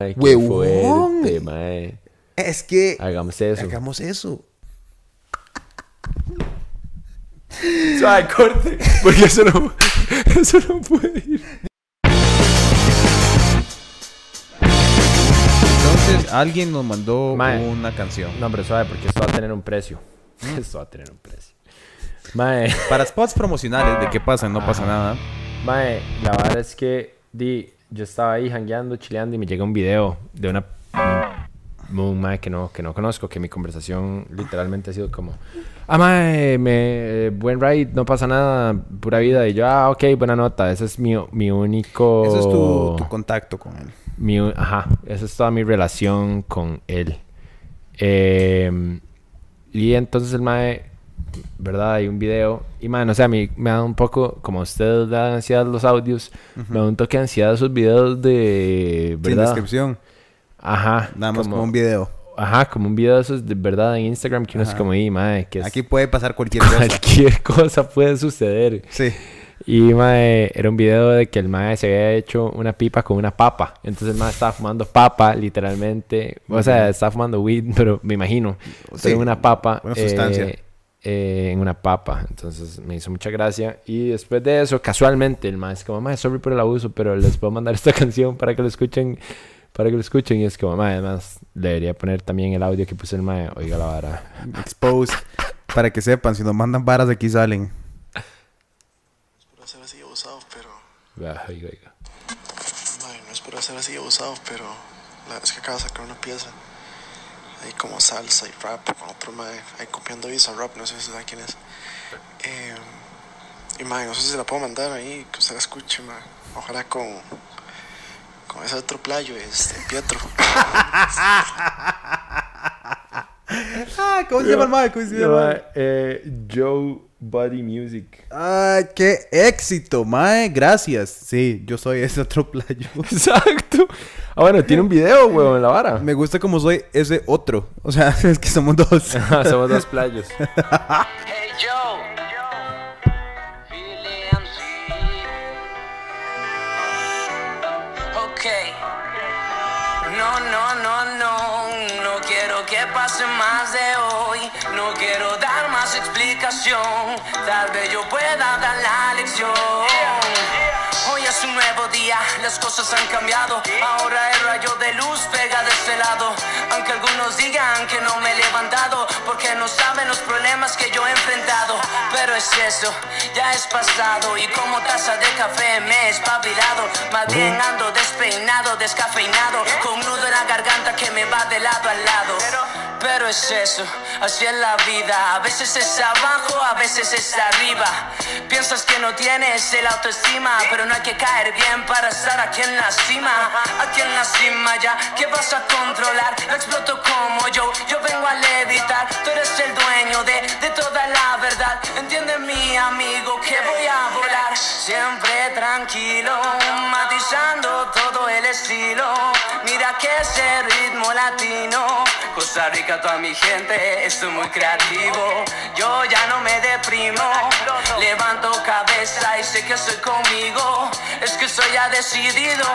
Ay, qué Huevón. fuerte, mae. Es que Hagamos eso. hagamos eso. Suave, corte. Porque eso no, eso no puede ir. Entonces, alguien nos mandó Mae. una canción. No, pero suave, porque esto va a tener un precio. Esto va a tener un precio. Mae, Para spots promocionales, ¿de qué pasa? No pasa nada. mae, la verdad es que di, yo estaba ahí jangueando, chileando y me llega un video de una un mae que no, que no conozco, que mi conversación literalmente ha sido como, ah, mae, me, eh, buen ride, no pasa nada, pura vida. Y yo, ah, ok, buena nota, ese es mi, mi único... Eso es tu, tu contacto con él. Mi, ajá, esa es toda mi relación con él. Eh, y entonces el mae, ¿verdad? Hay un video. Y mae, no sé, a mí me da un poco, como a usted le da ansiedad los audios, me da un toque de ansiedad esos videos de, Sin ¿verdad? descripción. Ajá. Nada más como un video. Ajá, como un video de esos de verdad en Instagram que uno es como, y mae, que es- Aquí puede pasar cualquier cosa. cualquier cosa puede suceder. Sí. Y mae, era un video de que el mae se había hecho una pipa con una papa. Entonces el mae estaba fumando papa, literalmente. O sea, estaba fumando weed, pero me imagino. Sí, una papa. una sustancia. eh, eh, en una papa. Entonces me hizo mucha gracia. Y después de eso, casualmente, el mae es como, mae, sorry por el abuso, pero les puedo mandar esta canción para que lo escuchen. Para que lo escuchen. Y es como, mae, además, debería poner también el audio que puse el mae. Oiga la vara. Exposed. Para que sepan, si nos mandan varas de aquí salen. es por hacer así abusado, pero. Oiga, oiga. Madre, no es por hacer así abusado, pero. La es que acaba de sacar una pieza. Ahí como salsa y rap con otro madre. Ahí copiando Visa Rap, no sé si sabe quién es. Eh, y madre, no sé si se la puedo mandar ahí, que usted la escuche, madre. Ojalá con. Con ese otro playo, este, Pietro. Ah, ¿cómo se llama el mae? ¿Cómo se llama mae? eh, Joe Body Music. Ay, qué éxito, mae. Gracias. Sí, yo soy ese otro playo. Exacto. Ah, bueno, tiene un video, weón, en la vara. Me gusta como soy ese otro. O sea, es que somos dos. Ah, Somos dos playos. Hey Joe, Billy MC. Ok. No, no, no, no. No quiero que pase más de hoy. No quiero dar más explicación. Tal vez yo pueda dar la lección. Hoy es un nuevo día, las cosas han cambiado. Ahora el rayo de luz pega de este lado. Aunque algunos digan que no me he levantado, porque no saben los problemas que yo he enfrentado. Pero es eso, ya es pasado. Y como taza de café me he espabilado. Más bien ando despeinado, descafeinado. Con nudo en la garganta que me va de lado a lado. Pero es eso, así es la vida. A veces es abajo, a veces es arriba. Piensas que no tienes el autoestima, pero no hay que caer bien para estar aquí en la cima. Aquí en la cima ya, ¿qué vas a controlar? No exploto como yo, yo vengo a levitar. Tú eres el dueño de, de toda la verdad. Entiende mi amigo que voy a volar. Siempre tranquilo, matizando todo el estilo. Mira que ese ritmo latino. Costa Rica, toda mi gente, estoy muy creativo. Yo ya no me deprimo. Levanto cabeza y sé que estoy conmigo. Es que estoy ya decidido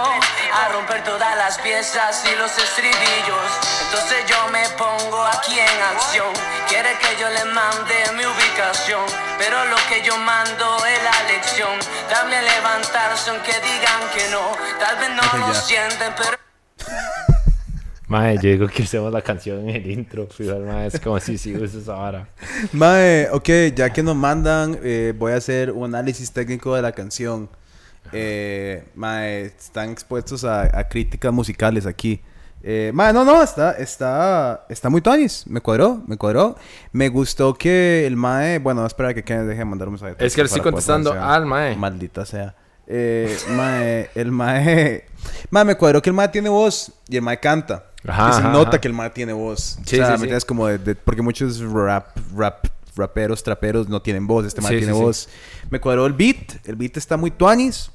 a romper todas las piezas y los estribillos. Entonces yo me pongo aquí en acción. Quiere que yo le mande mi ubicación. Pero lo que yo mando es la lección. También levantarse aunque digan que no. Tal vez no lo sienten, pero. Mae, yo digo que usemos la canción en el intro. Fijo, mae, es como si sí usa esa vara. Mae, ok, ya que nos mandan, eh, voy a hacer un análisis técnico de la canción. Eh, mae, están expuestos a, a críticas musicales aquí. Eh, mae, no, no, está, está, está muy tonis. Me cuadró, me cuadró. Me gustó que el mae, bueno, no espera que Kenneth deje de mandar un mensaje. Es que le estoy contestando al mae. Maldita sea. Eh, mae, el mae, mae, me cuadró que el mae tiene voz y el mae canta. Ajá, y se ajá, nota ajá. que el mae tiene voz. Sí, o sea, sí, como de, de- porque muchos rap, rap, raperos, traperos no tienen voz. Este Sí, tiene voz. Me cuadró el beat. El beat está muy tuanis.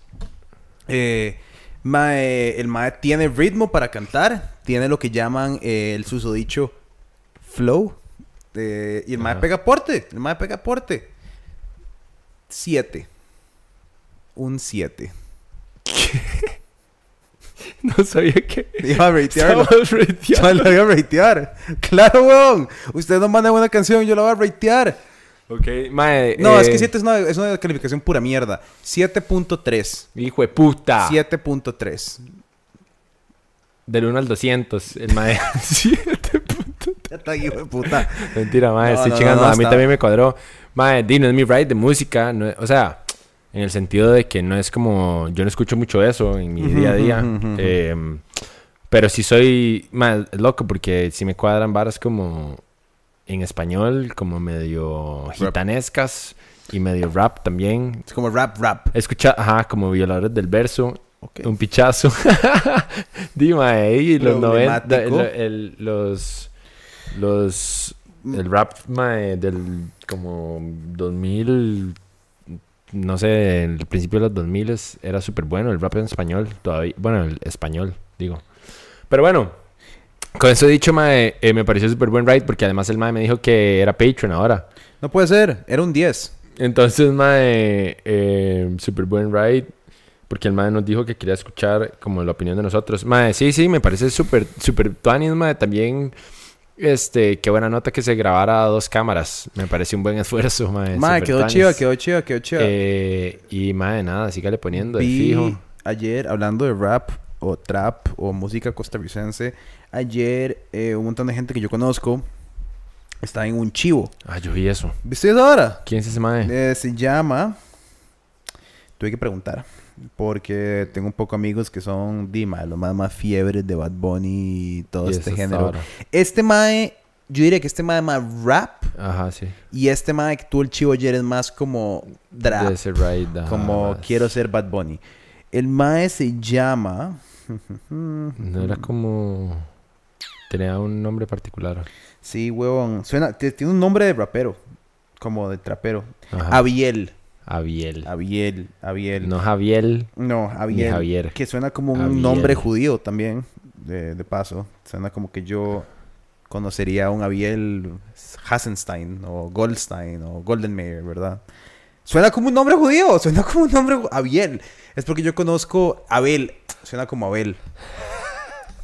Eh, mae, el mae tiene ritmo para cantar. Tiene lo que llaman eh, el susodicho flow. Eh, y el mae pega porte. El mae pega porte. Siete. Un siete. No sabía que... Iba a ratearlo. Yo lo voy a ratear. Claro, weón. Usted no manda una canción, yo la voy a ratear. Ok, mae. No, eh, es que 7 es una, es una calificación pura mierda. 7.3. Hijo de puta. 7.3. Del 1 al 200. El mae. 7 puntos. Ya está, hijo de puta. Mentira, mae. No, estoy no, chingando. no, a mí también me cuadró. Mae, di, no es mi ride de música. o sea, en el sentido de que no es como. Yo no escucho mucho eso en mi día a día. Em, pero sí soy. Es loco porque si me cuadran varas como. En español, como medio gitanescas. Y medio rap también. Es como rap, rap. Escucha, ajá, como violadores del verso. Un pichazo. Dime, ahí los 90, Problemático. el- el- los, los, el rap mae, del como 2000, no sé, el principio de los 2000 era súper bueno, el rap en español, todavía, bueno, el español, digo. Pero bueno, con eso dicho, mae, eh, me pareció súper buen ride porque además el mae me dijo que era Patreon ahora. No puede ser. Era un 10. Entonces, mae, eh, super buen ride. Porque el mae nos dijo que quería escuchar como la opinión de nosotros. Mae, sí, sí, me parece súper, súper tuanis, mae. También, este, qué buena nota que se grabara a dos cámaras. Me parece un buen esfuerzo, mae. Mae, quedó chiva, quedó chiva, quedó chiva. Eh, y, mae, nada, sígale poniendo de fijo. ayer, hablando de rap o trap o música costarricense, ayer eh, un montón de gente que yo conozco está en un chivo. Ah, yo vi eso. ¿Viste eso ahora? ¿Quién es ese mae? Eh, se llama... Tuve que preguntar. Porque tengo un poco amigos que son Dima, los más, más fiebres de Bad Bunny y todo Y este género. ahora. Este mae, yo diría que este mae es más rap. Ajá, sí. Y este mae que tuvo el chivo ayer es más como ride. ajá, como más. quiero ser Bad Bunny. El mae se llama... No era como... Tenía un nombre particular. Sí, huevón. Suena... Tiene un nombre de rapero. Como de trapero. Ajá. Abiel. Abiel. Abiel. Abiel. No Javier. No, Abiel. Javier. Que suena como un Abiel. nombre judío también. De, de paso. Suena como que yo conocería a un Abiel Hasenstein o Goldstein o Goldenmeyer, ¿verdad? Suena como un nombre judío. Suena como un nombre... Abiel. Es porque yo conozco Abel. Suena como Abel.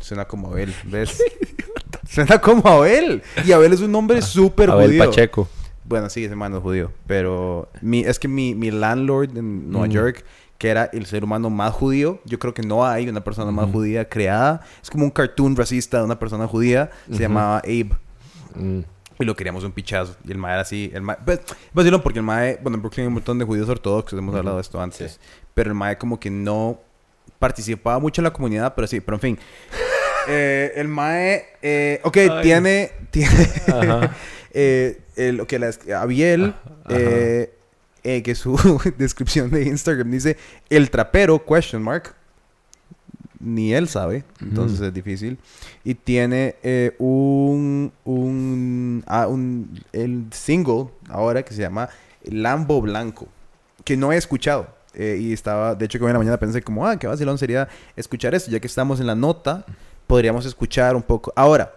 Suena como Abel, ¿ves? Suena como Abel. Y Abel es un nombre súper Abel judío. Pacheco. Bueno, sí, ese man es judío. Pero mi, es que mi, mi landlord en Nueva Mm. York, que era el ser humano más judío, yo creo que no hay una persona más judía creada. Es como un cartoon racista de una persona judía. Se Ujú. llamaba Abe. Mm. Y lo queríamos un pichazo. Y el mae era así. El mae, pues, vacilón porque el mae, bueno, en Brooklyn hay un montón de judíos ortodoxos, hemos hablado de esto antes. Pero el mae como que no participaba mucho en la comunidad, pero sí, pero en fin. Eh, el mae, eh, ok, Ay. tiene, tiene, eh, el, ok, la, Abiel, eh, eh, que su descripción de Instagram dice, el trapero, question mark. Ni él sabe, entonces es difícil. Y tiene eh, un, un, ah, un el single ahora que se llama Lambo Blanco, que no he escuchado. Eh, y estaba, de hecho, que hoy en la mañana pensé como, ah, qué vacilón sería escuchar esto, ya que estamos en la nota, podríamos escuchar un poco. Ahora,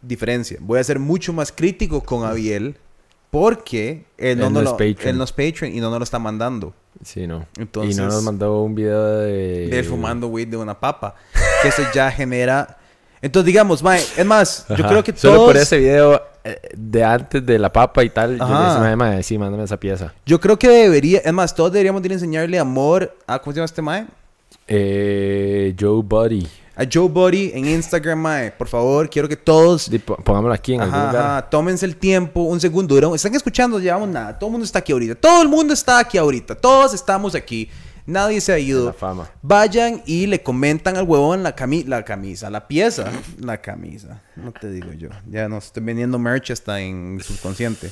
diferencia, voy a ser mucho más crítico con Abiel porque él no, Él nos no es lo- Patreon. él no es Patreon y no nos lo está mandando. Sí, no. Entonces, y no nos mandó un video de... de fumando weed de una papa. Que eso ya genera. Entonces, digamos, mae, es más, yo creo que Solo todos. por ese video eh, de antes de la papa y tal, yo le decía, "Mae, mae, sí, mándame esa pieza. Yo creo que debería. Es más, todos deberíamos de enseñarle amor a. ¿Cómo se llama este mae? Eh, Joe Buddy. A Joe Buddy en Instagram, mae. Por favor, quiero que todos. Pongámoslo aquí en algún Ajá, lugar. ajá, tómense el tiempo, un segundo. Están escuchando, llevamos nada. Todo el mundo está aquí ahorita. Todo el mundo está aquí ahorita. Todos estamos aquí. Nadie se ha ido. La fama. Vayan y le comentan al huevón la, cami la camisa, la pieza. La camisa. No te digo yo. Ya nos estoy vendiendo merch hasta en subconsciente.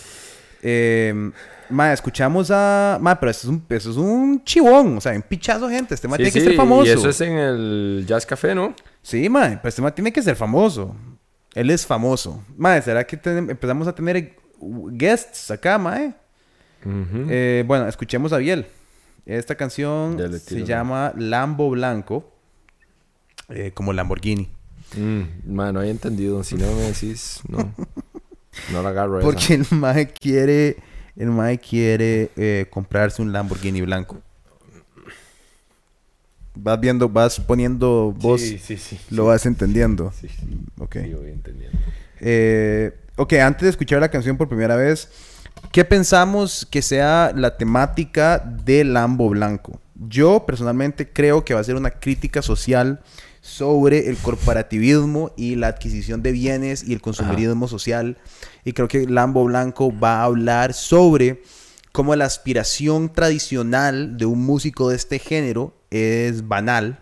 Eh, ma, escuchamos a. Ma, pero eso es un, eso es un chivón. O sea, un pichazo, gente. Este ma Sí, tiene que ser famoso. Y eso es en el Jazz Café, ¿no? Sí, ma, pero este ma tiene que ser famoso. Él es famoso. Ma, ¿será que empezamos a tener guests acá, ma? eh? Eh, bueno, escuchemos a Biel. Esta canción se llama Lambo Blanco. eh, como Lamborghini. Mm, mae, no había entendido. Si no me decís, no. No la agarro esa. Porque el Mae quiere. El Mae quiere eh, comprarse un Lamborghini blanco. vas viendo, vas poniendo voz, Sí, sí, sí. lo vas entendiendo. Sí, sí. Ok. Sí, voy entendiendo. Eh, ok, antes de escuchar la canción por primera vez, ¿qué pensamos que sea la temática de Lambo Blanco? Yo personalmente creo que va a ser una crítica social sobre el corporativismo y la adquisición de bienes y el consumerismo social. Y creo que Lambo Blanco va a hablar sobre cómo la aspiración tradicional de un músico de este género es banal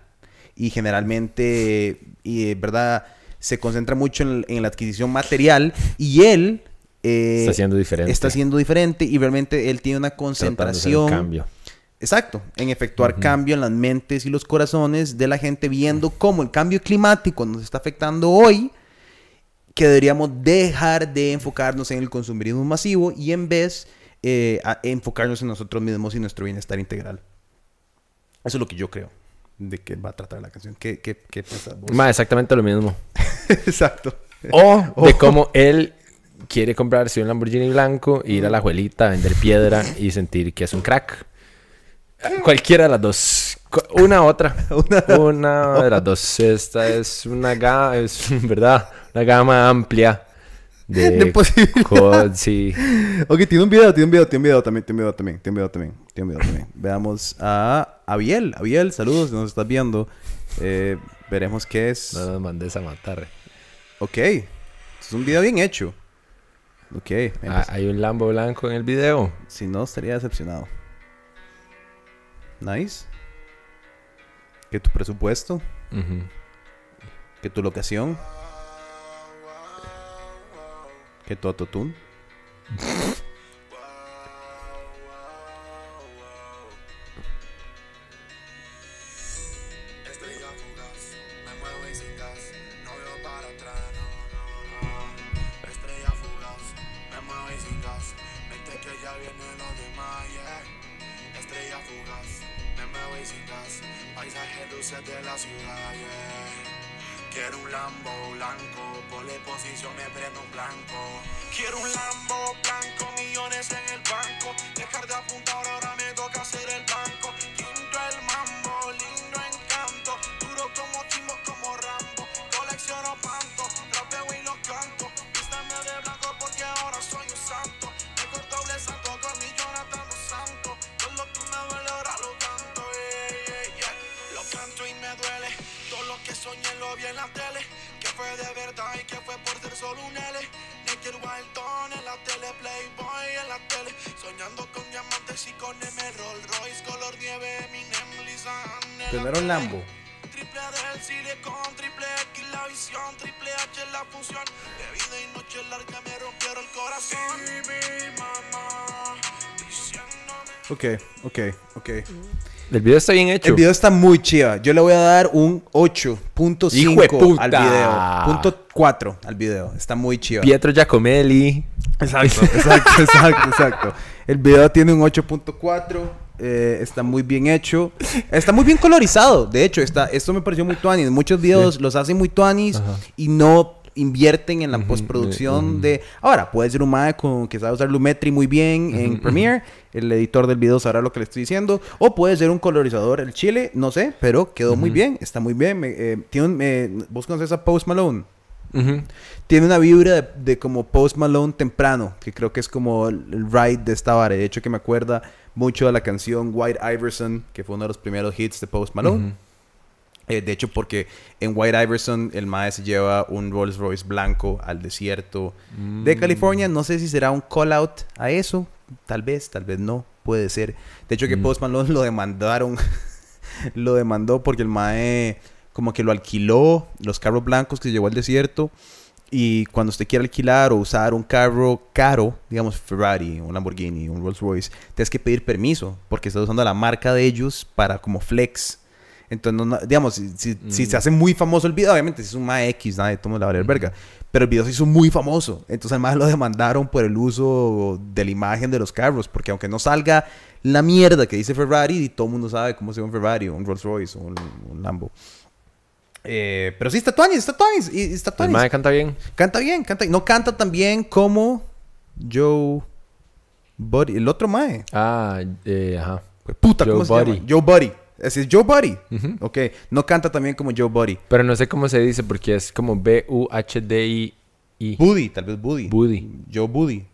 y generalmente, y, ¿verdad? Se concentra mucho en, en la adquisición material y él... eh, Está siendo diferente. Está siendo diferente y realmente él tiene una concentración... cambio. Exacto, en efectuar cambio en las mentes y los corazones de la gente, viendo cómo el cambio climático nos está afectando hoy, que deberíamos dejar de enfocarnos en el consumismo masivo y en vez eh, a- enfocarnos en nosotros mismos y nuestro bienestar integral. Eso es lo que yo creo de que va a tratar la canción. ¿Qué, qué, qué piensas vos? Ma, exactamente lo mismo. Exacto. O de cómo él quiere comprarse un Lamborghini blanco, ir a la abuelita a vender piedra y sentir que es un crack. Cualquiera de las dos. Una otra. Una, de las dos. Esta es una gama, es verdad, una gama amplia de, De posibilidades. sí. Ok, tiene un video, tiene un video, tiene un video también, tiene un video también, tiene un video también, tiene un video también. Veamos a Abiel, Abiel, saludos, si nos estás viendo. Eh, veremos qué es. No nos mandes a matar. Ok, es un video bien hecho. Ok, Ah, hay un Lambo blanco en el video. si no estaría decepcionado. Nice. Que tu presupuesto, que tu locación, que tu autotune. Quiero un Lambo Soñando con diamantes y con M Rolls Royce, color nieve, Eminem, Lisa Ann en la Primero. Lambo. Triple del silicón, triple X la visión, triple H la función. De vida y noche larga me rompieron el corazón. Y mi mamá diciéndome. Ok, ok, ok. El video está bien hecho. El video está muy chiva. Yo le voy a dar un 8.5 Hijo de puta. al video. Punto 4 al video. Está muy chiva. Pietro Giacomelli. Exacto, exacto, exacto, exacto. El video tiene un 8.4. eh, está muy bien hecho. Está muy bien colorizado. De hecho, está, esto me pareció muy tuanis. Muchos videos los hacen muy tuanis Ajá. y no invierten en la postproducción de... Ahora, puede ser un mae con, que sabe usar Lumetri muy bien en Premiere. El editor del video sabrá lo que le estoy diciendo. O puede ser un colorizador el chile, no sé, pero quedó muy bien. Está muy bien. Me- eh, tiene un- eh, ¿Vos conoces a Post Malone? Tiene una vibra de, de como Post Malone temprano, que creo que es como el, ride de esta vara. De hecho, que me acuerda mucho de la canción White Iverson, que fue uno de los primeros hits de Post Malone. Eh, de hecho, porque en White Iverson el mae se lleva un Rolls Royce blanco al desierto de California. No sé si será un call out a eso. Tal vez, tal vez no. Puede ser. De hecho, que Mm. Post Malone lo demandaron. lo demandó porque el mae como que lo alquiló, los carros blancos que llevó al desierto. Y cuando usted quiere alquilar o usar un carro caro, digamos Ferrari, un Lamborghini, un Rolls Royce, tienes que pedir permiso porque estás usando la marca de ellos para como flex. Entonces, no- digamos, si, si- si se hace muy famoso el video, obviamente si es un MA X, nadie toma la valer verga. Pero el video se hizo muy famoso. Entonces, además lo demandaron por el uso de la imagen de los carros. Porque aunque no salga la mierda que dice Ferrari, y todo el mundo sabe cómo se ve un Ferrari, un Rolls Royce, o un, un Lambo. Eh, pero sí, está Tuanis, está Tuanis, y está El Tuanis. mae canta bien. Canta bien, canta No canta tan bien como Joe Buddy. El otro mae. Ah, eh, ajá. Puta, Joe ¿cómo se Buddy. llama? Joe Buddy. Es Joe Buddy. Ok. No canta también como Joe Buddy. Pero no sé cómo se dice porque es como B-U-H-D-I-I. Buddy, tal vez Buddy. Buddy. Joe Buddy.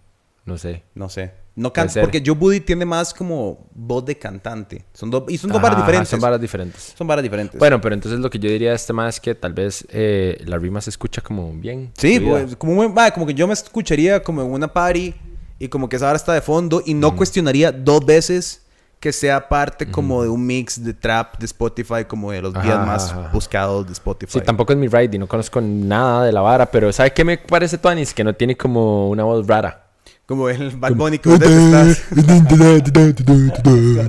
No sé. No sé. No canta porque Joe Buddy tiene más como voz de cantante. Son dos y son dos varas ajá, diferentes. Son varas diferentes. Son varas diferentes. Bueno, pero entonces lo que yo diría de este más es que tal vez eh, la rima se escucha como bien. Sí, pues, como, un- como que yo me escucharía como en una party y como que esa hora está de fondo y no cuestionaría dos veces que sea parte como de un mix de trap de Spotify, como de los Ajá, días más ajá, ajá. buscados de Spotify. Sí, tampoco es mi ride y no conozco nada de la vara, pero ¿sabe qué me parece Tuanis? Que no tiene como una voz rara. Como el Bad Bunny que detestás.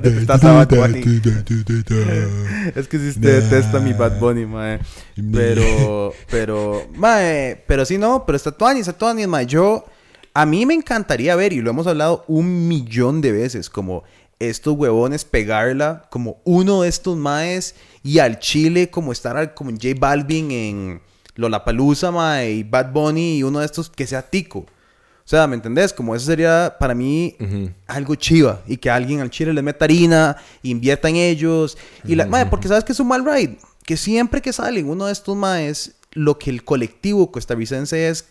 Detestás a Bad Bunny. Es que si usted detesta mi Bad Bunny, mae. Pero, pero, mae, pero sí no, pero está Tuani, está Tuani, mae. Yo, a mí me encantaría ver, y lo hemos hablado un millón de veces, como estos huevones pegarla, como uno de estos maes, y al Chile, como estar al- como J Balvin en Lollapalooza, mae, y Bad Bunny, y uno de estos que sea tico. O sea, ¿me entendés? Como eso sería para mí algo chiva. Y que alguien al chile les meta harina, invierta en ellos. Y la, mae, porque sabes que es un mal ride. Que siempre que salen uno de estos maes, lo que el colectivo costarricense es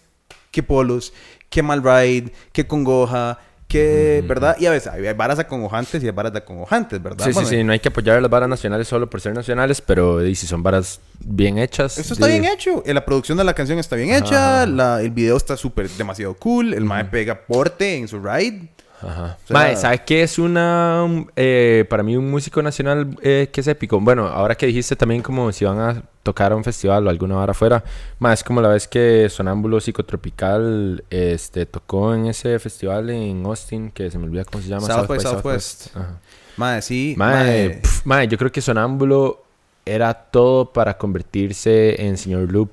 que polos, que mal ride, que congoja, que, ¿verdad? Y a veces hay varas acongojantes y hay varas de acongojantes, ¿verdad? Sí, Bueno, sí, sí, no hay que apoyar a las varas nacionales solo por ser nacionales, pero y si son varas bien hechas. Eso está bien hecho. Eh, La producción de la canción está bien hecha. la- el video está súper demasiado cool. El mae pega porte en su ride. Ajá. O sea- Mae, ¿sabes qué es una. um, eh, para mí, un músico nacional eh, que es épico? Bueno, ahora que dijiste también como si van a tocar a un festival o alguna hora afuera, más es como la vez que Sonámbulo Psicotropical este, tocó en ese festival en Austin, que se me olvida cómo se llama. South by Southwest. Ajá. Mae, sí. Mae, mae. pf, mae, yo creo que Sonámbulo era todo para convertirse en Señor Loop.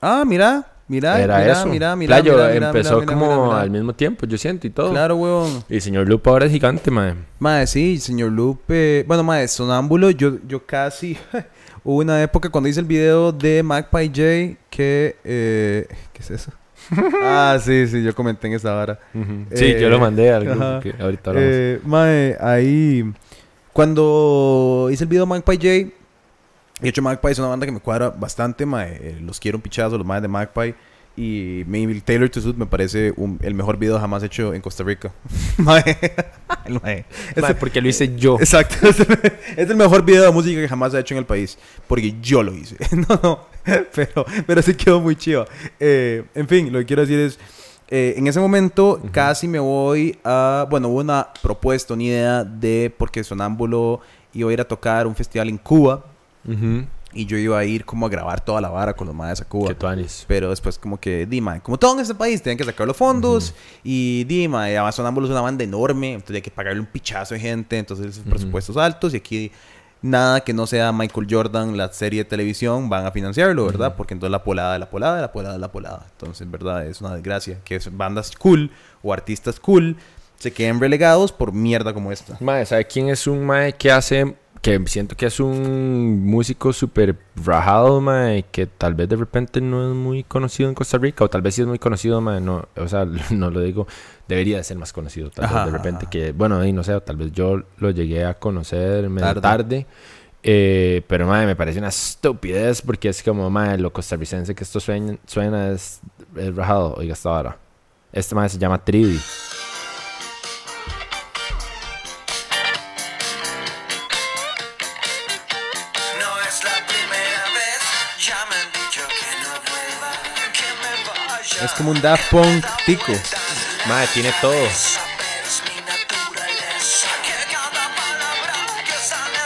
Ah, mira. Mira, era mira, eso. mira, mira, Playo mira, mira, empezó mira, como al mismo tiempo, yo siento, y todo. Claro, huevón. Y Señor Loop ahora es gigante, mae. Mae, sí, señor Lupe. Bueno, mae, Sonámbulo, yo, yo casi. Hubo una época cuando hice el video de Magpie J que. Eh, ¿Qué es eso? ah, sí, sí, yo comenté en esa hora. Sí, Eh, yo lo mandé al grupo que ahorita hablamos. Eh, mae, ahí. Cuando hice el video de Magpie J. De hecho, Magpie es una banda que me cuadra bastante, mae. eh, los quiero un pichazo, los maes de Magpie. Y maybe Taylor to Suit me parece un- el mejor video jamás hecho en Costa Rica. mae. Mae. Este- Mae, porque lo hice yo. Exacto. Es el, es el mejor video de música que jamás se ha hecho en el país. Porque yo lo hice. No, no. Pero, pero sí quedó muy chido. Eh, en fin, lo que quiero decir es. eh, en ese momento casi me voy a. Bueno, hubo una propuesta, una idea de. Porque Sonámbulo iba a ir a tocar un festival en Cuba. Y yo iba a ir como a grabar toda la vara con los madres a Cuba. Pero después como que, Dima, como todo en este país, tienen que sacar los fondos. Y Dima, además Sonámbulos es una banda enorme, entonces hay que pagarle un pichazo de gente, entonces esos presupuestos altos. Y aquí nada que no sea Michael Jordan, la serie de televisión, van a financiarlo, ¿verdad? Porque entonces la polada, la polada, la polada, la polada. Entonces, ¿verdad? Es una desgracia que bandas cool o artistas cool se queden relegados por mierda como esta. Mae, ¿sabe quién es un mae que hace... Que siento que es un músico súper rajado, mae, que tal vez de repente no es muy conocido en Costa Rica, o tal vez sí es muy conocido, mae, no, o sea, no lo digo, debería de ser más conocido, tal Ajá, vez de repente ajá. que, bueno, y no sé, tal vez yo lo llegué a conocer medio Tarde. tarde, eh, pero mae, me parece una estupidez porque es como, mae, lo costarricense que esto suena, suena es, es rajado, oiga esta vara. Este mae se llama Tridi. Es como un Daft Punk tico. Mae, tiene todo. Es mi naturaleza, que cada palabra que sale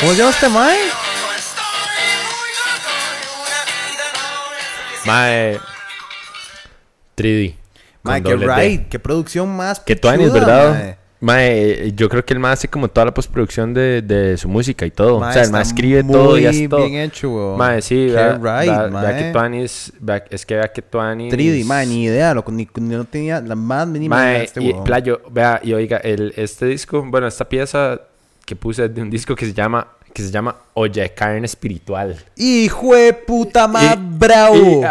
¿Cómo se llama este mae? Es. Mae. 3D. Mae, qué ride, qué producción más Que tuanis, pichuda, ¿verdad? mae. Mae, yo creo que el mae hace como toda la postproducción de, de su música y todo. Mae, o sea, el mae escribe todo y hace todo. bien hecho, weón. Mae, sí, Qué vea, right, vea- vea mae. que Tuanis, vea- es que vea que Tuanis... 3D, mae, ni idea, loco, ni, ni no tenía la más mínima idea de Mae, este y weón. playo, vea, y oiga, el, este disco, bueno, esta pieza que puse es de un disco que se llama, que se llama Olla de Carne Espiritual. ¡Hijo de puta más Y- bravo!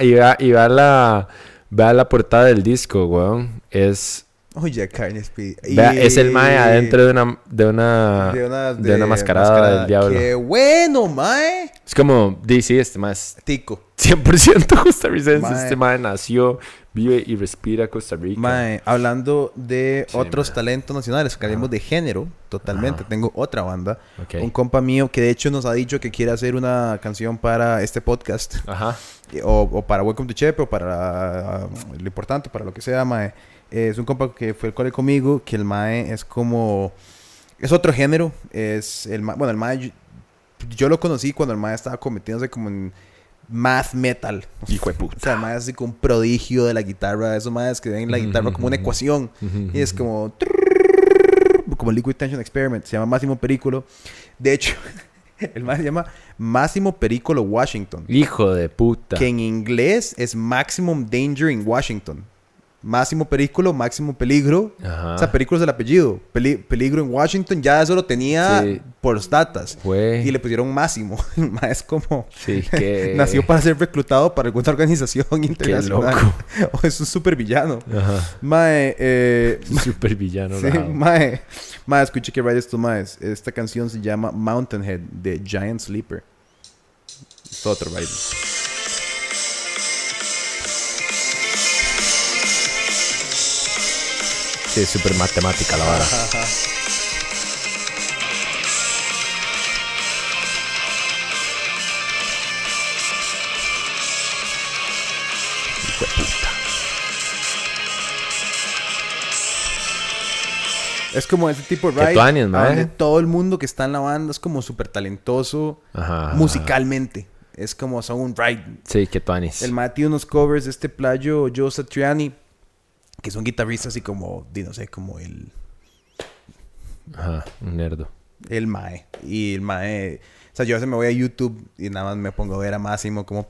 Y, y vea, y vea la, vea la portada del disco, weón. Es, Oye, carne Speed. vea, es el mae adentro de una, de una, de una, de una mascarada, del diablo. ¡Qué bueno, mae! Es como, DC, este más Tico. 100% costarricense. Mae. Este mae nació, vive y respira Costa Rica. Mae, hablando de Sí, otros mae. talentos nacionales, que hablemos de género, totalmente. Tengo otra banda. Ok. Un compa mío que de hecho nos ha dicho que quiere hacer una canción para este podcast. Ajá. O, o para Welcome to Chepe, o para uh, lo importante, para lo que sea, mae. Eh, es un compa que fue al cole conmigo, que el mae es como... Es otro género. Es el mae- Bueno, el mae... Yo, yo lo conocí cuando el mae estaba convirtiéndose como en math metal. Hijo de puta. O sea, el mae es así como un prodigio de la guitarra. Esos maes que ven la guitarra como una ecuación. Y es como... Como Liquid Tension Experiment. Se llama Máximo Perículo. De hecho, el mae se llama Máximo Perículo Washington. Hijo de puta. Que en inglés es Maximum Danger in Washington. Máximo perículo, máximo peligro. Ajá. O sea, perículo es el apellido. Peli- peligro en Washington ya eso lo tenía Sí. por statas. Güey. Y le pusieron máximo. Es como... Sí, que... Nació para ser reclutado para alguna organización internacional. loco. o es un super villano. Ajá. Mae, eh, Super villano. sí, mae. Mae, escuche que rayos esto, maes. Esta canción se llama Mountainhead de Giant Sleeper. Es otro baile. Sí, super matemática la vara. Es como ese tipo de ride donde todo el mundo que está en la banda es como súper talentoso Ajá. musicalmente. Es como son un ride. Sí, que tuanis. El mae tiene unos covers de este playo Joe Satriani que son guitarristas así como, di, no sé, como el, Ajá, un nerdo. el mae. Y el mae... O sea, yo a veces me voy a YouTube y nada más me pongo a ver a Máximo como...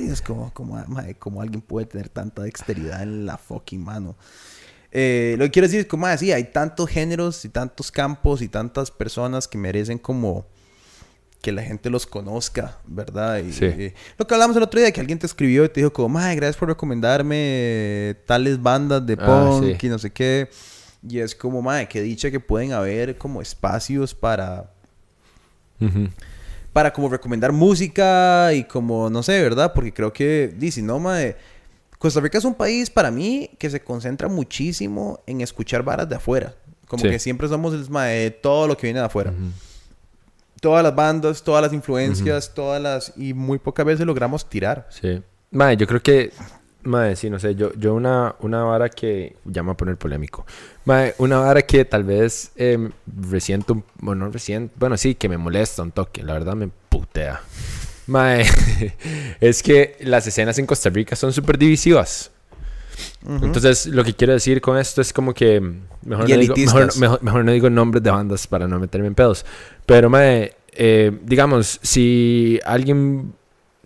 Y es como, como, mae, como alguien puede tener tanta dexteridad en la fucking mano. Eh, lo que quiero decir es como, así, hay tantos géneros y tantos campos y tantas personas que merecen como que la gente los conozca, ¿verdad? Y, Sí. y lo que hablamos el otro día, que alguien te escribió y te dijo como, mae, gracias por recomendarme eh, tales bandas de Ah, punk sí. y no sé qué. Y es como, mae, que dicha que pueden haber como espacios para para como recomendar música y como, no sé, ¿verdad? Porque creo que, di, si no, mae, Costa Rica es un país para mí que se concentra muchísimo en escuchar varas de afuera. Como Sí. que siempre somos el mae, todo lo que viene de afuera. Todas las bandas, todas las influencias, todas las... Y muy pocas veces logramos tirar. Sí. Madre, yo creo que. Madre, sí, no sé. Yo, yo una, una vara que. Ya me voy a poner polémico. Madre, una vara que tal vez eh, resiento. Bueno, no resiento. Bueno, sí, que me molesta un toque. La verdad me putea. Madre, es que las escenas en Costa Rica son súper divisivas. Entonces, lo que quiero decir con esto es como que. Mejor, Y no digo, mejor, mejor- mejor no digo nombres de bandas para no meterme en pedos. Pero, madre, eh, digamos, si alguien.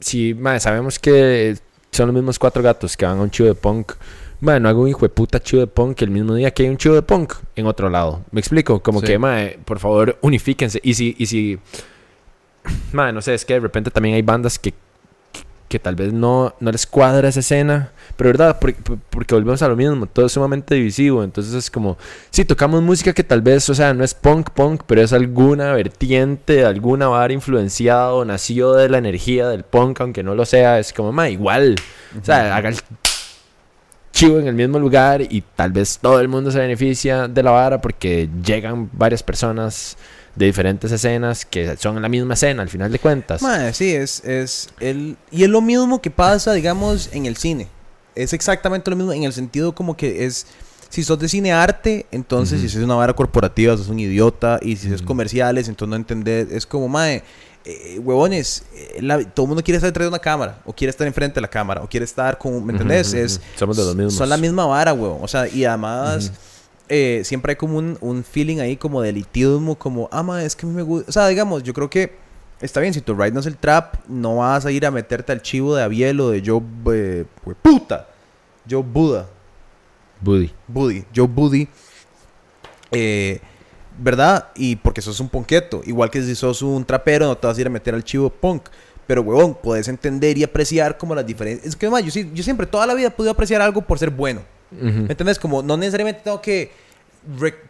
Si, madre, sabemos que son los mismos cuatro gatos que van a un chivo de punk. Madre, no hago un hijo de puta chivo de punk el mismo día que hay un chivo de punk en otro lado. ¿Me explico? Como Sí. que, madre, por favor, unifíquense. Y si. Y si Madre, no sé, es que de repente también hay bandas que, que tal vez no, no les cuadra esa escena. Pero verdad, porque, porque volvemos a lo mismo, todo es sumamente divisivo. Entonces es como, sí, tocamos música que tal vez, o sea, no es punk punk, pero es alguna vertiente, alguna vara influenciada o nació de la energía del punk, aunque no lo sea. Es como, ma, igual. O sea, haga el chivo en el mismo lugar y tal vez todo el mundo se beneficia de la vara porque llegan varias personas de diferentes escenas que son la misma escena al final de cuentas. Mae, sí, es, es el... Y es lo mismo que pasa, digamos, en el cine. Es exactamente lo mismo en el sentido como que es... Si sos de cine arte, entonces si sos una vara corporativa, sos un idiota. Y si sos comerciales, entonces no entendés. Es como, mae, eh, huevones, eh, la- todo el mundo quiere estar detrás de una cámara, o quiere estar enfrente de la cámara, o quiere estar con, ¿me entendés? es. Somos de los mismos. Son la misma vara, huevón. O sea, y además, eh, siempre hay como un, un feeling ahí como de elitismo, como, ah, ma, es que a mí me gusta. O sea, digamos, yo creo que está bien, si tu ride no es el trap, no vas a ir a meterte al chivo de Abiel o de Joe, eh, puta, Joe Buda. Buddy. Buddy, Joe Buddy. Eh, ¿Verdad? Y porque sos un ponqueto. Igual que si sos un trapero, no te vas a ir a meter al chivo punk. Pero, huevón, puedes entender y apreciar como las diferencias. Es que, más, yo, sí- yo siempre, toda la vida he podido apreciar algo por ser bueno. ¿Me entiendes? Como no necesariamente tengo que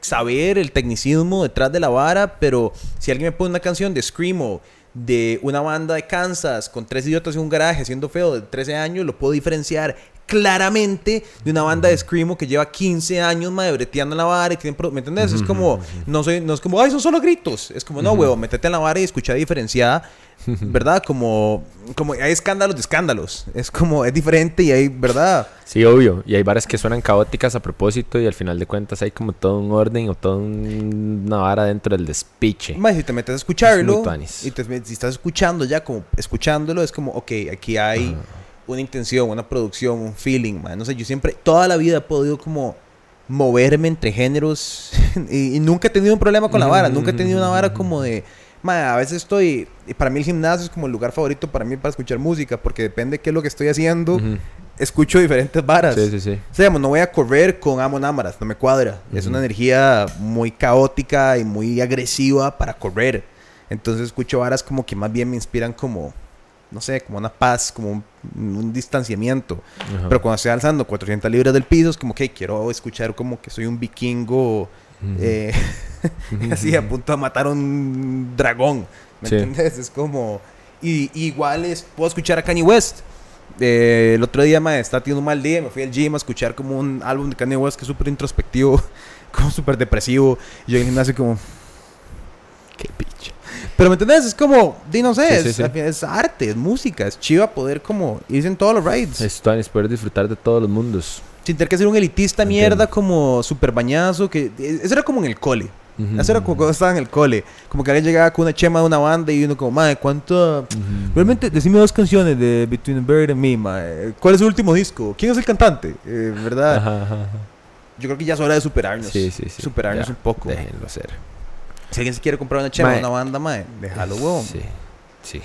saber el tecnicismo detrás de la vara, pero si alguien me pone una canción de Screamo, de una banda de Kansas, con tres idiotas en un garaje haciendo feo de 13 años, lo puedo diferenciar claramente de una banda de Screamo que lleva 15 años madre breteando en la vara y tienen ¿me entiendes? Es como no soy no es como ay son solo gritos es como no huevo métete en la vara y escucha diferenciada ¿verdad? como como hay escándalos de escándalos es como es diferente y hay ¿verdad? Sí, obvio. Y hay varas que suenan caóticas a propósito y al final de cuentas hay como todo un orden o toda un- una vara dentro del despiche. Más si te metes a Es escucharlo tuanis. y te, si estás escuchando ya como escuchándolo es como ok aquí hay una intención una producción un feeling man. no sé yo siempre toda la vida he podido como moverme entre géneros y, y nunca he tenido un problema con la vara nunca he tenido una vara como de ma, a veces estoy y para mí el gimnasio es como el lugar favorito para mí para escuchar música porque depende de qué es lo que estoy haciendo Ujú. escucho diferentes varas Sí, sí, sí. o sea, no voy a correr con Amon Amaras, no me cuadra. Es una energía muy caótica y muy agresiva para correr. Entonces escucho varas como que más bien me inspiran como, no sé, como una paz, como un, un distanciamiento. Ajá. Pero cuando estoy alzando 400 libras del piso, es como que quiero escuchar como que soy un vikingo eh, así a punto de matar a un dragón. ¿Me Sí. entiendes? Es como... Y, y igual es, puedo escuchar a Kanye West. Eh, el otro día me estaba teniendo un mal día, me fui al gym a escuchar como un álbum de Kanye West que es súper introspectivo, como súper depresivo. Y yo en el gimnasio como... Qué picha. Pero ¿me entendés? Es como, di no sé, Sí, es, sí, sí. es arte, es música, es chiva poder como irse en todos los rides. Es poder disfrutar de todos los mundos. Sin tener que ser un elitista Entiendo. mierda como súper bañazo, que eso era como en el cole. Ujú. Eso era como cuando estaba en el cole. Como que alguien llegaba con una chema de una banda y uno como, madre, ¿cuánto...? Realmente, decime dos canciones de Between the Bird and Me, mae. ¿Cuál es su último disco? ¿Quién es el cantante? Eh, ¿Verdad? Ajá, ajá, ajá. Yo creo que ya es hora de superarnos. Sí, sí, sí. Superarnos Ya, un poco. Déjenlo ser. Si alguien se quiere comprar una chema una banda, mae, déjalo, huevón. Sí, sí.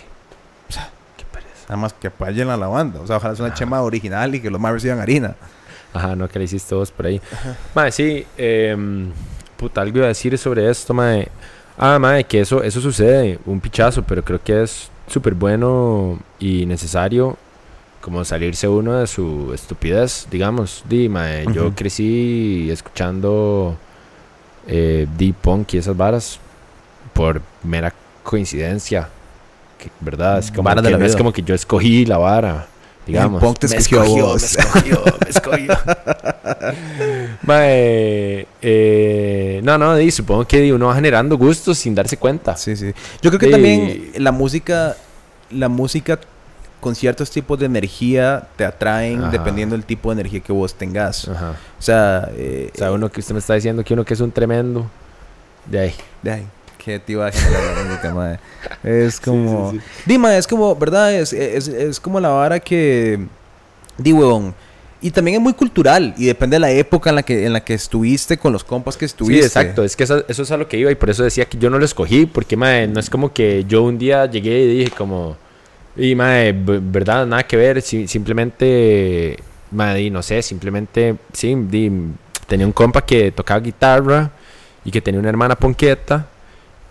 Qué pereza. Nada más que apoyen a la banda. O sea, ojalá sea una chema original y que los más reciban harina. Ajá, no, que le hiciste vos por ahí. Mae, sí, em, puta, algo iba a decir sobre esto, mae. Ah, mae, que eso, eso sucede, un pichazo, pero creo que es súper bueno y necesario como salirse uno de su estupidez, digamos. Di, mae, yo Ujú. crecí escuchando eh, deep punk y esas varas por mera coincidencia, que, ¿verdad? Es como, Vara de que la no es vida. como que yo escogí la vara, digamos. punk te Me escogió me escogió, me escogió. Mae, eh, no, no, di, supongo que uno va generando gustos sin darse cuenta. Sí, sí. Yo creo que también la música, la música con ciertos tipos de energía te atraen Ajá. dependiendo del tipo de energía que vos tengas. Ajá. O sea, eh, O sea, uno que usted me está diciendo que uno que es un tremendo. De ahí. de ahí, ¿qué te iba a generar? Es como... sí, Dima, es como, ¿verdad? Es, es, es como la vara que... Di, huevón. Y también es muy cultural y depende de la época en la que, en la que estuviste con los compas que Sí, estuviste. exacto. Es que eso, eso es a lo que iba y por eso decía que yo no lo escogí. Porque, mae, no es como que yo un día llegué y dije como... Y, mae, verdad, nada que ver. si- simplemente... Mae, no sé, simplemente... Sí, di, tenía un compa que tocaba guitarra y que tenía una hermana ponqueta.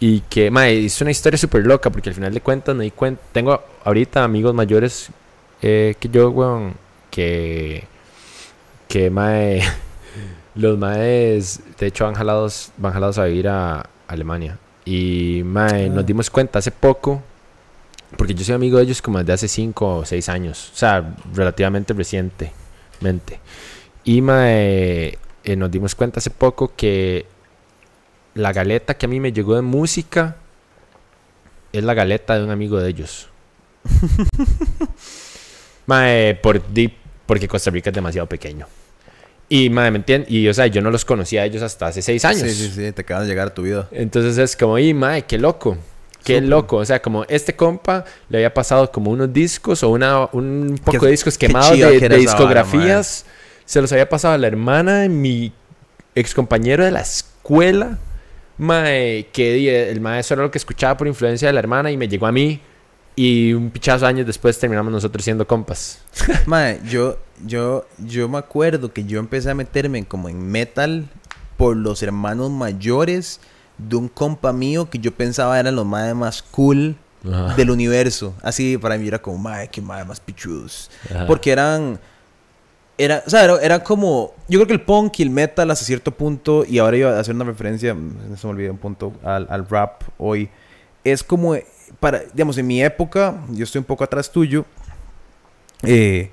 Y que, mae, es una historia súper loca porque al final de cuentas me di cuenta... Tengo ahorita amigos mayores eh, que yo, weón, que... Que, mae... Los maes, de hecho, van jalados, van jalados a vivir a Alemania. Y, mae, Ah. nos dimos cuenta hace poco, porque yo soy amigo de ellos como desde hace 5 o 6 años. O sea, relativamente recientemente. Y, mae, eh, nos dimos cuenta hace poco que la galeta que a mí me llegó de música es la galeta de un amigo de ellos. mae, por, di- porque Costa Rica es demasiado pequeño. Y, mae, ¿me entiendes? Y, o sea, yo no los conocía a ellos hasta hace seis años. Sí, sí, sí, te acaban de llegar a tu vida. Entonces es como, y, mae, qué loco. Qué loco, o sea, como este compa le había pasado como unos discos o una, un poco Qué- de discos quemados de, que de vara, discografías. se los había pasado a la hermana de mi ex compañero de la escuela. Mae, que el maestro era lo que escuchaba por influencia de la hermana y me llegó a mí. Y un pichazo años después terminamos nosotros siendo compas. Mae, yo, yo, yo me acuerdo que yo empecé a meterme como en metal por los hermanos mayores de un compa mío que yo pensaba eran los más más cool Ajá. del universo. Así para mí era como, mae, qué mae más pichudos. Ajá. Porque eran. Era, o sea, era, era como. Yo creo que el punk y el metal hasta cierto punto, y ahora iba a hacer una referencia, mm, se me olvidó un punto, al, al rap hoy. Es como. Para, digamos, en mi época, yo estoy un poco atrás tuyo. Eh,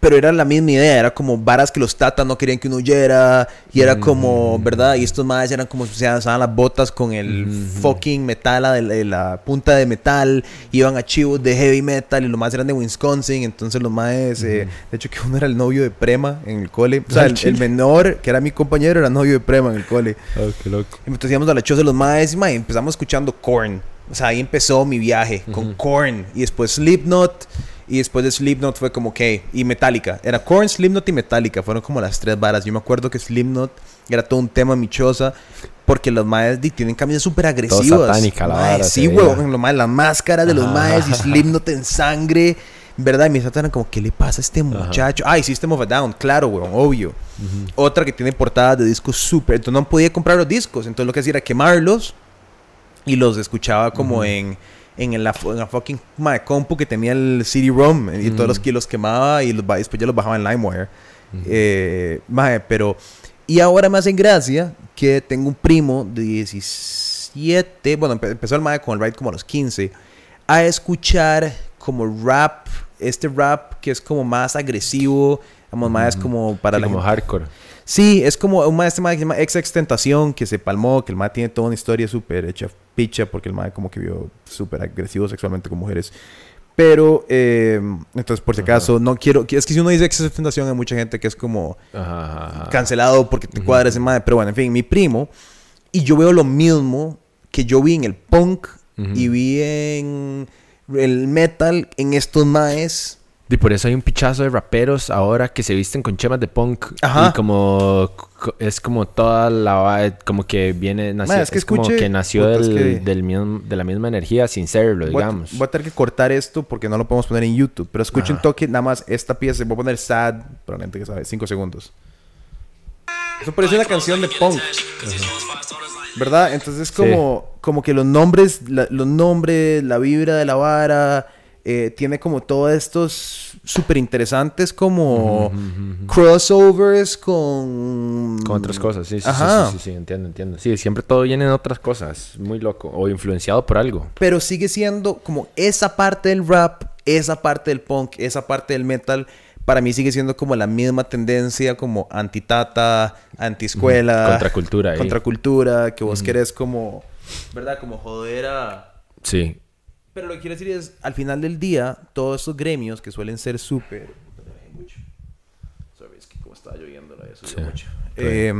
pero era la misma idea, era como varas que los tatas no querían que uno oyera, y era como, ¿verdad? Y estos madres eran como, o sea, usaban las botas con el fucking metal, la, de la, punta de metal, iban a chivos de heavy metal, y los más eran de Wisconsin, entonces los más, de hecho que uno era el novio de Prema en el cole, o sea, el, el menor, que era mi compañero, era novio de Prema en el cole. Oh, qué loco. Y entonces íbamos a la choza de los maes y empezamos escuchando Korn. O sea, ahí empezó mi viaje con Korn. Y después Slipknot. Y después de Slipknot fue como, ok, y Metallica. Era Korn, Slipknot y Metallica. Fueron como las tres varas. Yo me acuerdo que Slipknot era todo un tema en mi choza. Porque los maes tienen camisas súper agresivas. satánica la Mae, vara, Sí, weón. Los maes, las máscaras de los Ajá. maes y Slipknot en sangre. ¿Verdad? Y mis tatas eran como, ¿qué le pasa a este muchacho? Ay, System of a Down, claro, weón, obvio. Otra que tiene portadas de discos súper. Entonces no podía comprar los discos. Entonces lo que hacía era quemarlos y los escuchaba como en, en, la, en la fucking mae, compu que tenía el CD-ROM y todos los que los quemaba y los, después ya los bajaba en LimeWire. Eh, mae, pero. Y ahora me hacen gracia que tengo un primo de 17. Bueno, empe- empezó el mae con el ride como a los 15. A escuchar como rap. Este rap que es como más agresivo. Vamos, más como para Sí, la como gente- hardcore. Sí, es como un maestro que se llama Ex Extentación, que se palmó, que el mae tiene toda una historia súper hecha picha, porque el mae como que vio súper agresivo sexualmente con mujeres. Pero, eh, entonces, por si acaso, no quiero... Es que si uno dice Ex Extentación, hay mucha gente que es como Ajá, ajá, ajá. cancelado porque te cuadra ese mae. Pero bueno, en fin, mi primo, y yo veo lo mismo que yo vi en el punk y vi en el metal, en estos maes. Y por eso hay un pichazo de raperos ahora que se visten con chemas de punk. Ajá. Y como co- es como toda la va- como que viene nació, es que es como que nació del, que- del mismo- de la misma energía sin serlo, Voy a, digamos. voy a tener que cortar esto porque no lo podemos poner en YouTube. Pero escuchen un toque nada más esta pieza. Voy a poner sad para la gente que sabe. Cinco segundos. Eso parece una canción de punk. ¿Verdad? Entonces es como, como que los nombres, la- los nombres, la vibra de la vara. Eh, tiene como todos estos súper interesantes como crossovers con... Con otras cosas, sí, sí, sí, Ajá. sí, sí, sí, entiendo, entiendo. Sí, siempre todo viene en otras cosas, muy loco. O influenciado por algo. pero sigue siendo como esa parte del rap, esa parte del punk, esa parte del metal. Para mí sigue siendo como la misma tendencia, como anti-tata, anti-escuela, Contracultura contracultura, que vos querés como, ¿verdad? Como joder a... Sí. Pero lo que quiero decir es, al final del día, todos estos gremios que suelen ser súper... Sorry, es que como estaba lloviendo, la Sí. mucho. Eh,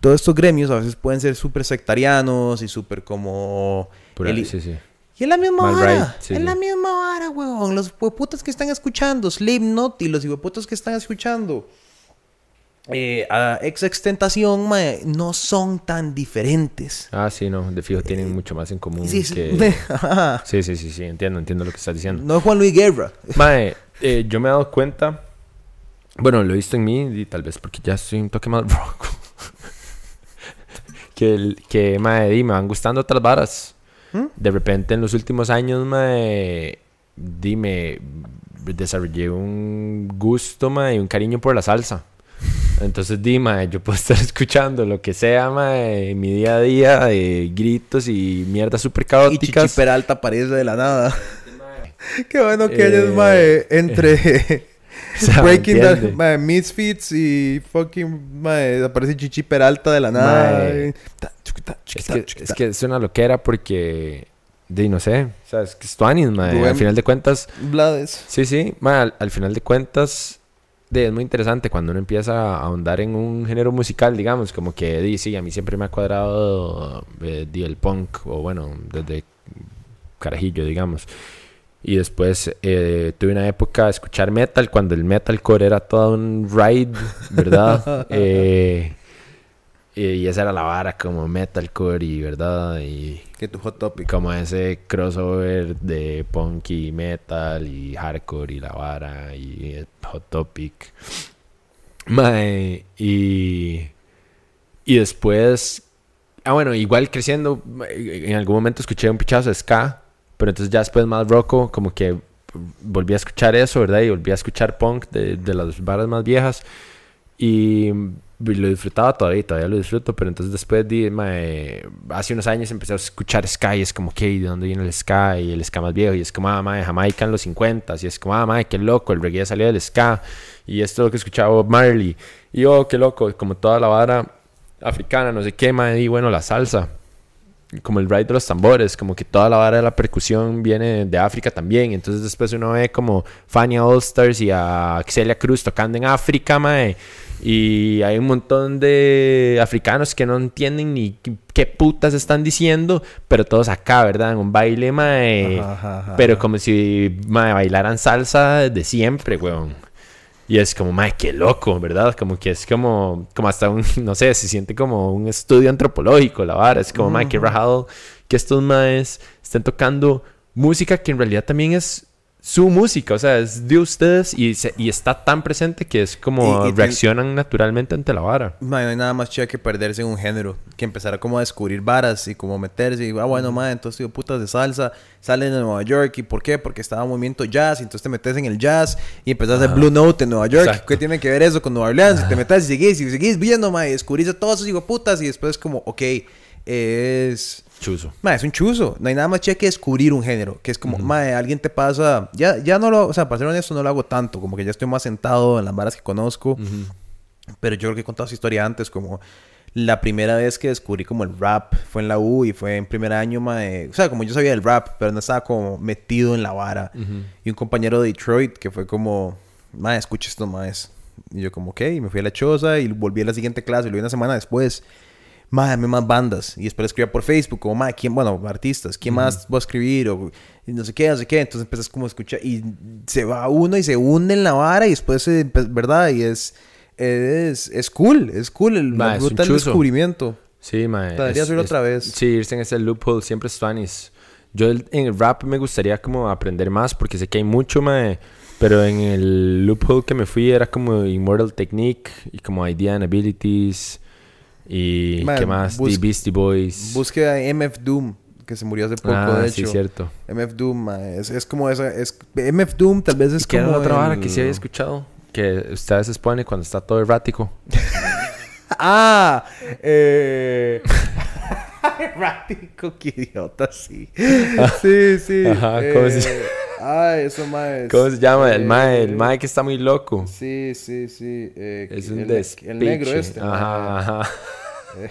todos estos gremios a veces pueden ser súper sectarianos y súper como... Eli- sí, sí. y es la misma Mal vara. right, sí, es sí. la misma vara, weón. Los hueputas que están escuchando Slipknot y los hueputas que están escuchando eh, a Ex Extentación, mae, no son tan diferentes. Ah, sí, no, de fijo tienen mucho más en común Sí, sí. que... Sí, sí, sí, sí, entiendo, entiendo lo que estás diciendo. no es Juan Luis Guerra. Mae, eh, yo me he dado cuenta, bueno, lo he visto en mí y tal vez porque ya estoy un toque más rock. que, que, mae, di, me van gustando otras varas. ¿Mm? De repente en los últimos años, mae, dime, desarrollé un gusto, mae, y un cariño por la salsa. Entonces, di, mae, yo puedo estar escuchando lo que sea, mae, en mi día a día, de gritos y mierdas súper Y caóticas. Chichi Peralta aparece de la nada. Qué bueno que Eh, ellos, mae, entre O sea, Breaking entiende. mae, Misfits y fucking, mae, aparece Chichi Peralta de la nada. Mae. Es que, es que es una loquera porque, de no sé, o sea, es que es tuanis, mae. Rubén- Al final de cuentas, Blades. sí, sí, mae, al, al final de cuentas, de- es muy interesante cuando uno empieza a ahondar en un género musical, digamos, como que di, sí, a mí siempre me ha cuadrado eh, di, el punk, o bueno, desde carajillo, digamos. Y después eh, tuve una época de escuchar metal, cuando el metalcore era todo un ride, ¿verdad? Eh, y, y esa era la vara, como metalcore y, ¿verdad? Y Tu hot topic. como ese crossover de punk y metal y hardcore y la vara y hot topic. Y, y después, ah bueno, igual creciendo, en algún momento escuché un pichazo de ska, pero entonces ya después más roco, como que volví a escuchar eso, ¿verdad? Y volví a escuchar punk de, de las varas más viejas. Y lo disfrutaba todavía, todavía lo disfruto, pero entonces después di, hace unos años empecé a escuchar ska y es como, ¿qué? ¿De dónde viene el ska? Y el ska más viejo, y es como, ah, mae, Jamaica en los 50 y es como, ah, mae, qué loco, el reggae salió del ska, y esto es lo que escuchaba Bob Marley, y oh, qué loco, como toda la vara africana, no sé qué, mae, y bueno, la salsa como el ride de los tambores, como que toda la vara de la percusión viene de África también. Entonces después uno ve como Fania All Stars y a Axelia Cruz tocando en África, mae. Y hay un montón de africanos que no entienden ni qué- putas están diciendo, pero todos acá, ¿verdad? En un baile, mae. Ajá, ajá, ajá, pero como si mae, bailaran salsa desde siempre, weón. Y es como, mae, qué loco, ¿verdad? Como que es como, como hasta un, no sé, se siente como un estudio antropológico, la vara. Es como, mae, qué rajado que estos maes estén tocando música que en realidad también es su música, o sea, es de ustedes y, se- y está tan presente que es como Y- y ten- reaccionan naturalmente ante la vara. No hay nada más chido que perderse en un género. Que empezar a como a descubrir varas y como meterse. Y, ah, bueno, mae, entonces digo, putas de salsa. Salen de Nueva York. ¿Y por qué? Porque estaba en movimiento jazz. Y entonces te metes en el jazz. Y empezás a hacer Blue Note en Nueva York. Exacto. ¿Qué tiene que ver eso con Nueva Orleans? Y te metes y seguís y seguís viendo, mae. Y descubrís a todos esos putas Y después como, ok, es... Chuzo. Mae, es un chuzo. No hay nada más chido que descubrir un género. Que es como, mae, alguien te pasa... Ya, ya no lo... O sea, para ser honesto, no lo hago tanto. Como que ya estoy más sentado en las varas que conozco. Pero yo creo que he contado esa historia antes, como la primera vez que descubrí como el rap fue en la U y fue en primer año, mae. O sea, como yo sabía del rap, pero no estaba como metido en la vara. Y un compañero de Detroit que fue como, mae, escucha esto, más. Y yo como, ok, y me fui a la choza y volví a la siguiente clase, y lo vi una semana después. Mae, dame más bandas. Y después escribía por Facebook, como, mae, ¿quién? Bueno, artistas, ¿quién más va a escribir? O y no sé qué, no sé qué. Entonces empiezas como a escuchar y se va uno y se hunde en la vara y después, ¿verdad? Y es, es, es cool, es cool el, Ma, la ruta del descubrimiento. Sí, mae. Hacerlo es- otra vez. Sí, irse en ese loophole siempre es tuanis. Yo en el rap me gustaría como aprender más porque sé que hay mucho, mae. Pero en el loophole que me fui era como Immortal Technique y como Idea and Abilities y Mae, qué más, The Beastie Boys. Busque a MF Doom, que se murió hace poco, ah, de sí, hecho. cierto. MF Doom, es, es como esa. Es, MF Doom tal vez es ¿Y como. otra vara el- que sí había escuchado? Que usted a veces pone cuando está todo errático. Ah, eh. Errático, qué idiota, sí. Sí, sí. Ajá, ¿cómo se- eh, Ay, eso más. ¿Cómo se llama? El mae, el mae que está muy loco. Sí, sí, sí. eh, Es el, un el despiche. negro este. Ajá, ma. ajá.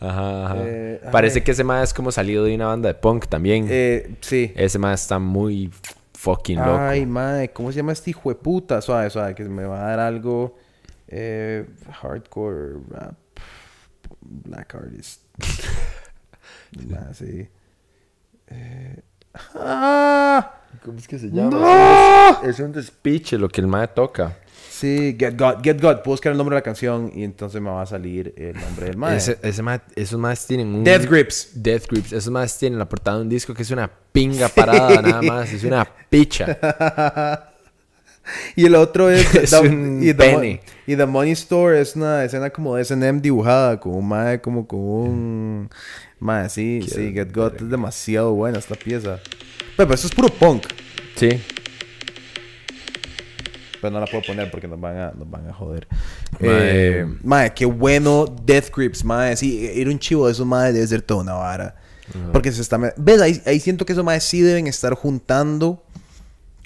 Ajá, ajá. Eh, Parece ay. que ese mae es como salido de una banda de punk también. Eh, sí. Ese mae está muy fucking loco. Ay, mae, ¿cómo se llama este hijo de puta? Suave, suave, que me va a dar algo. Eh, hardcore rap. Black artist. Nah, sí. Eh, ¡Ah! ¿Cómo es que se ¡No! Es un despiche lo que el mae toca. Sí, Get God, Get God. Puedo buscar el nombre de la canción y entonces me va a salir el nombre del mae. Ese, ese mae, esos maes tienen un... Death Grips. Death Grips. Esos maes tienen la portada de un disco que es una pinga parada nada más. Es una picha. Y el otro es... Es The- un y, the y Money Store es una escena como de S&M dibujada, con un mae, como con un... Mae, sí, sí, Get God es demasiado buena esta pieza. Pero, pero eso es puro punk. Sí. Pero no la puedo poner porque nos van a, nos van a joder. Mae. Eh, mae, qué bueno Death Grips, mae. Sí, ir un chivo de esos mae debe ser toda una vara. Porque se está... ¿Ves? Ahí, ahí siento que esos mae sí deben estar juntando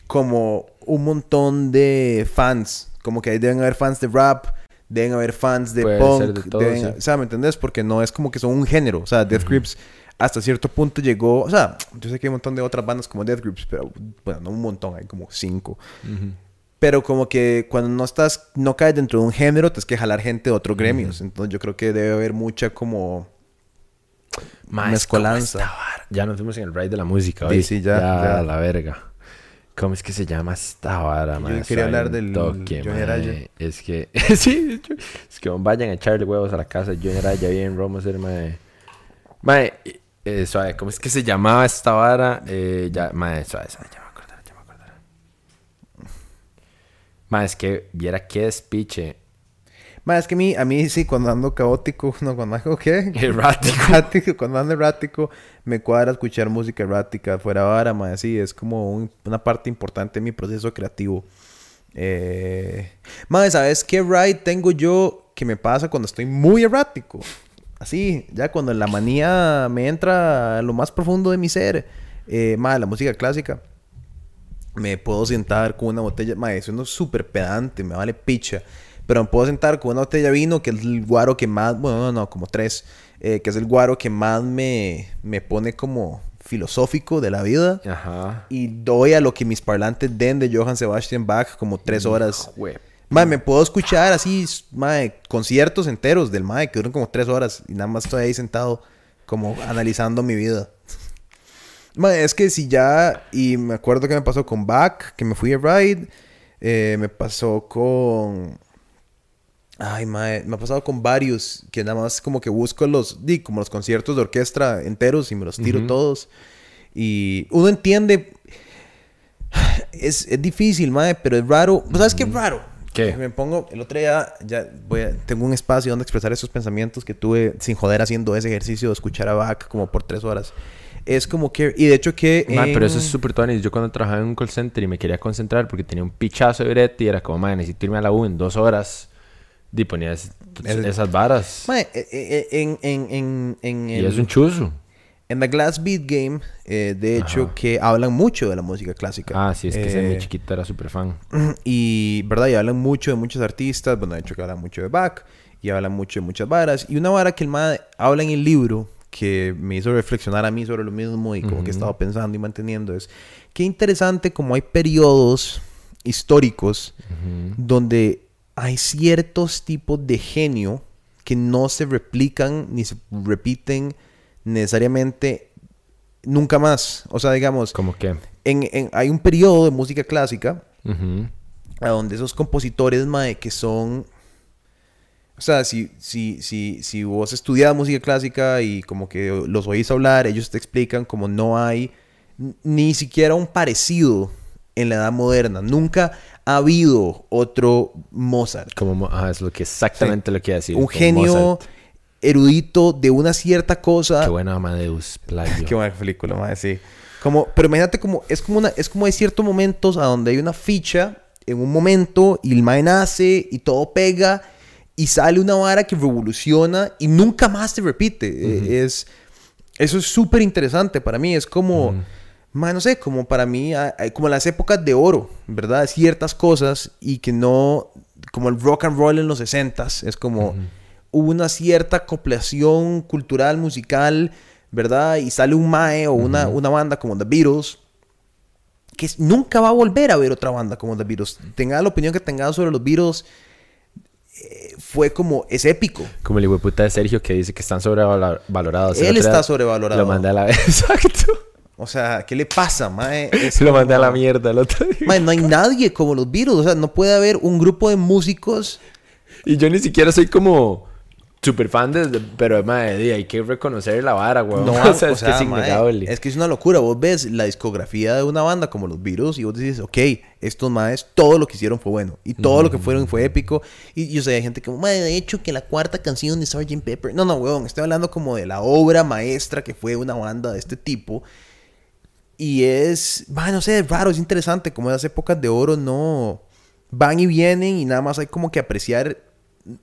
como un montón de fans. Como que ahí deben haber fans de rap, deben haber fans de Puede punk. de todo, deben- sí. O sea, ¿me entendés? Porque no es como que son un género. O sea, Death Grips hasta cierto punto llegó... O sea, yo sé que hay un montón de otras bandas como Death Grips, pero bueno, no un montón, hay como cinco. Pero como que cuando no estás, no caes dentro de un género, tienes que jalar gente de otros gremios. Entonces yo creo que debe haber mucha como Mae, mezcolanza. Ya nos fuimos en el ride de la música Sí, hoy. sí, ya, ya. la verga. ¿Cómo es que se llama esta vara, mae? Yo quería hablar del toque, Johnny mae. Araya. Es que... sí, es que vayan a echarle huevos a la casa de Johnny Araya ahí en Roma, ser mae. Mae, eh, suave, ¿cómo es que se llamaba esta vara? Eh, ya, mae, suave, suave, ya me acordaré, ya me acordaré. Mae, es que viera qué despiche. Más es que a mí, a mí sí, cuando ando caótico, no, cuando ando, ¿qué? Errático. Errático, cuando ando errático, me cuadra escuchar música errática fuera vara, más sí, es como un- una parte importante de mi proceso creativo. Eh... Más, ¿sabes qué ride tengo yo que me pasa cuando estoy muy errático? Así, ya cuando la manía me entra a lo más profundo de mi ser. Eh, más, la música clásica. Me puedo sentar con una botella. Mae, sueno súper pedante, me vale picha. Pero me puedo sentar con una botella de vino, que es el guaro que más. Bueno, no, no, como tres. eh, que es el guaro que más me, me pone como filosófico de la vida. Ajá. Y doy a lo que mis parlantes den de Johann Sebastian Bach como tres horas. Jue- Mae, me puedo escuchar así, mae, conciertos enteros del mae que duran como tres horas y nada más estoy ahí sentado como analizando mi vida. Mae, es que si ya, y me acuerdo que me pasó con Bach, que me fui a ride, eh, me pasó con... Ay, mae, me ha pasado con varios que nada más como que busco los, di, como los conciertos de orquesta enteros y me los tiro Ujú. todos. Y uno entiende, es, es difícil, mae, pero es raro. ¿Sabes qué es raro? ¿Qué? Me pongo, el otro día, ya voy a, tengo un espacio donde expresar esos pensamientos que tuve sin joder haciendo ese ejercicio de escuchar a Bach como por tres horas. Es como que, y de hecho que... Ma, pero en- eso es súper tuanis. Yo cuando trabajaba en un call center y me quería concentrar porque tenía un pichazo de brete y era como, madre, necesito irme a la U en dos horas. Y ponía es- Es- esas varas. Mae, eh, eh, en, en, en, en, y el- es un chuzo. en The Glass Beat Game, eh, de hecho, Ajá. que hablan mucho de la música clásica. Ah, sí, es que ese Eh, mi chiquito era súper fan. Y, ¿verdad? Y hablan mucho de muchos artistas. Bueno, de hecho que hablan mucho de Bach. Y hablan mucho de muchas varas. Y una vara que el MAD habla en el libro que me hizo reflexionar a mí sobre lo mismo y como que he Ujú. estado pensando y manteniendo es qué interesante como hay periodos históricos Ujú. donde hay ciertos tipos de genio que no se replican ni se repiten necesariamente nunca más. O sea, digamos, Como que. en, en- hay un periodo de música clásica a donde esos compositores, mae, que son... O sea, si, si, si, si vos estudias música clásica y como que los oís hablar, ellos te explican como no hay ni siquiera un parecido en la edad moderna. Nunca ha habido otro Mozart. Como, mo- ah, es lo que exactamente lo que iba a decir. un genio Mozart. erudito de una cierta cosa. Qué buena Amadeus, plagio. Qué buena película, mae, sí. Como, pero imagínate como, es como una, es como hay ciertos momentos a donde hay una ficha en un momento y el mae nace y todo pega y sale una vara que revoluciona y nunca más se repite. Es, eso es súper interesante para mí. Es como, mae, no sé, como para mí, ah, ah, como las épocas de oro, ¿verdad? Ciertas cosas y que no, como el rock and roll en los 60s, es como hubo una cierta acoplación cultural, musical, ¿verdad? Y sale un mae o una, una banda como The Beatles, que nunca va a volver a ver otra banda como The Beatles. Tenga la opinión que tenga sobre los Beatles, eh, fue como, es épico. Como el puta de Sergio que dice que están sobrevalorados. Él está sobrevalorado. Lo mandé a la vez. Exacto. O sea, ¿qué le pasa, mae? Se lo mandé a la mierda el otro día. Mae, no hay nadie como los Beatles. O sea, no puede haber un grupo de músicos Y yo ni siquiera soy como super fan de, pero di, hay que reconocer la vara, weón. No, o sea, es que es mae, innegable. es que es una locura. Vos ves la discografía de una banda como los Beatles y vos dices, ok, estos maes, todo lo que hicieron fue bueno. Y todo lo que fueron fue épico. Y yo sé, hay gente que, mae, de hecho, que la cuarta canción de Sgt. Pepper. No, no, weón, estoy hablando como de la obra maestra que fue una banda de este tipo. Y es, no sé, es raro, es interesante. Como esas épocas de oro no van y vienen y nada más hay como que apreciar,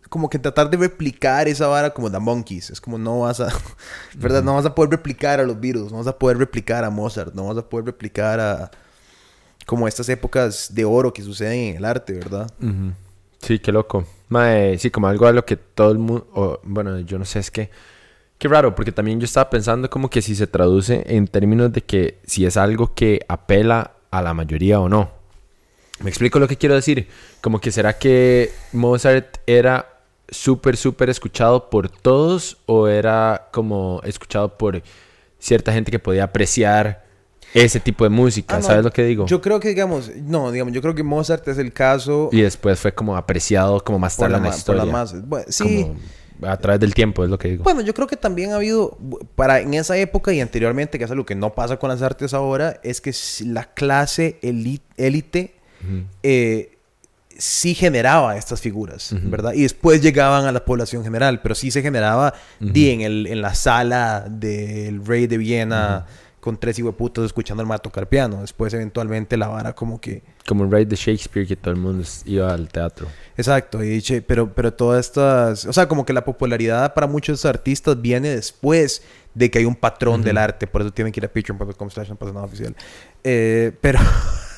como que tratar de replicar esa vara como The Monkeys. Es como no vas a, ¿verdad? No vas a poder replicar a los Beatles, no vas a poder replicar a Mozart, no vas a poder replicar a como estas épocas de oro que suceden en el arte, ¿verdad? Sí, qué loco. Mae, sí, como algo a lo que todo el mundo... bueno, yo no sé, es que... Qué raro, porque también yo estaba pensando como que si se traduce en términos de que si es algo que apela a la mayoría o no. Me explico lo que quiero decir. Como que será que Mozart era súper, súper escuchado por todos o era como escuchado por cierta gente que podía apreciar ese tipo de música. Ah, no, ¿Sabes lo que digo? Yo creo que, digamos, no, digamos, yo creo que Mozart es el caso Y después fue como apreciado como más tarde la, en la por historia. Bueno, sí. Como a través del tiempo, es lo que digo. Bueno, yo creo que también ha habido, para en esa época y anteriormente, que es algo que no pasa con las artes ahora, es que la clase élite eh, sí generaba estas figuras, ¿verdad? Y después llegaban a la población general, pero sí se generaba di, en, el, en la sala del rey de Viena con tres hueputos escuchando al mato tocar piano. Después, eventualmente, la vara como que... Como un rey de Shakespeare que todo el mundo iba al teatro. Exacto, y pero, pero todas estas, o sea, como que la popularidad para muchos artistas viene después de que hay un patrón del arte, por eso tienen que ir a patreon.com slash no pasa nada oficial. Eh, pero,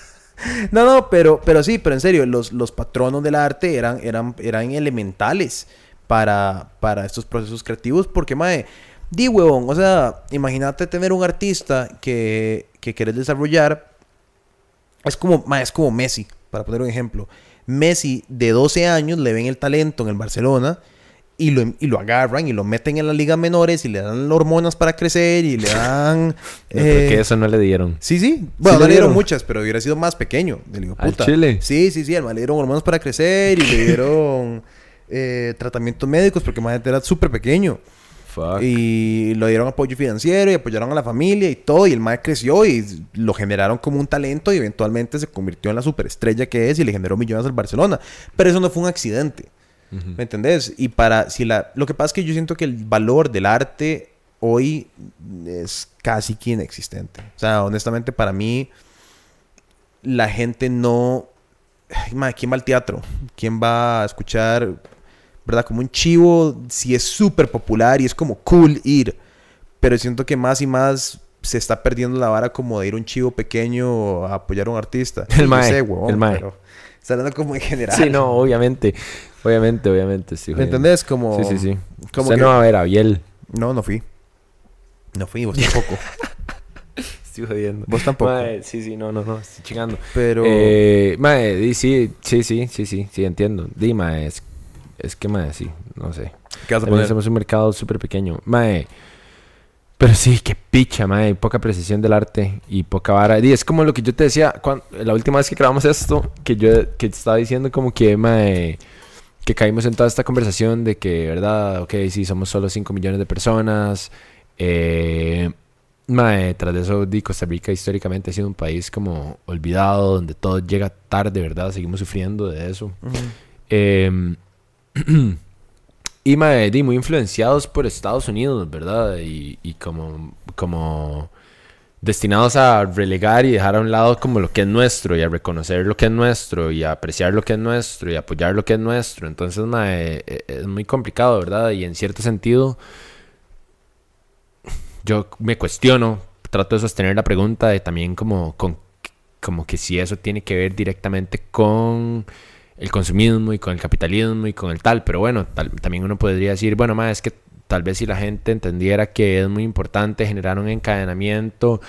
no, no, pero, pero sí, pero en serio, los, los patronos del arte eran, eran, eran elementales para, para estos procesos creativos, porque, mae, di huevón, o sea, imagínate tener un artista que, que quieres desarrollar es como, ma, es como Messi, para poner un ejemplo. Messi, de 12 años, le ven el talento en el Barcelona y lo, y lo agarran y lo meten en las ligas menores y le dan hormonas para crecer y le dan... Creo eh, que eso no le dieron. Sí, sí. Bueno, no le dieron dieron? muchas, pero hubiera sido más pequeño. Le digo, ¿Al puta. chile? Sí, sí, sí. Al man le dieron hormonas para crecer y le dieron eh, tratamientos médicos porque man era súper pequeño. Fuck. Y lo dieron apoyo financiero y apoyaron a la familia y todo. Y el mae creció y lo generaron como un talento y eventualmente se convirtió en la superestrella que es y le generó millones al Barcelona. Pero eso no fue un accidente. ¿Me entendés? Y para, si la, lo que pasa es que yo siento que el valor del arte hoy es casi que inexistente. O sea, honestamente para mí, la gente no... Ay, ¿Quién va al teatro? ¿Quién va a escuchar ¿verdad? Como un chivo, si es súper popular y es como cool ir. Pero siento que más y más se está perdiendo la vara como de ir un chivo pequeño a apoyar a un artista. El mae, sé, huevón, el mae. pero está hablando como en general. Sí, no, obviamente. Obviamente, obviamente. Sí, ¿Me entendés? Como... Sí, sí, sí. como Usted que- no va a ver a Biel. No, no fui. No fui, vos tampoco. Estoy jodiendo. Vos tampoco. Mae, sí, sí, no, no, no. Estoy chingando. Pero... Eh, di, sí, sí, sí, sí, sí, sí, entiendo. Di, mae, es, es que, mae, sí, no sé. ¿Qué vas a poner? somos un mercado súper pequeño. Mae, pero sí, qué picha, mae. Poca precisión del arte y poca vara. Di, es como lo que yo te decía cuan- la última vez que grabamos esto, que yo que te estaba diciendo como que, mae, que caímos en toda esta conversación de que, ¿verdad? Ok, sí, somos solo 5 millones de personas. Eh, mae, tras de eso, di, Costa Rica históricamente ha sido un país como olvidado, donde todo llega tarde, ¿verdad? Seguimos sufriendo de eso. Em, y mae, muy influenciados por Estados Unidos, ¿verdad? Y, como, como destinados a relegar y dejar a un lado como lo que es nuestro y a reconocer lo que es nuestro y a apreciar lo que es nuestro y apoyar lo que es nuestro. Entonces, mae, e- es muy complicado, ¿verdad? Y en cierto sentido, yo me cuestiono, trato de sostener la pregunta de también como, con, como que si eso tiene que ver directamente con el consumismo y con el capitalismo y con el tal, pero bueno, tal- también uno podría decir, bueno, más es que tal vez si la gente entendiera que es muy importante generar un encadenamiento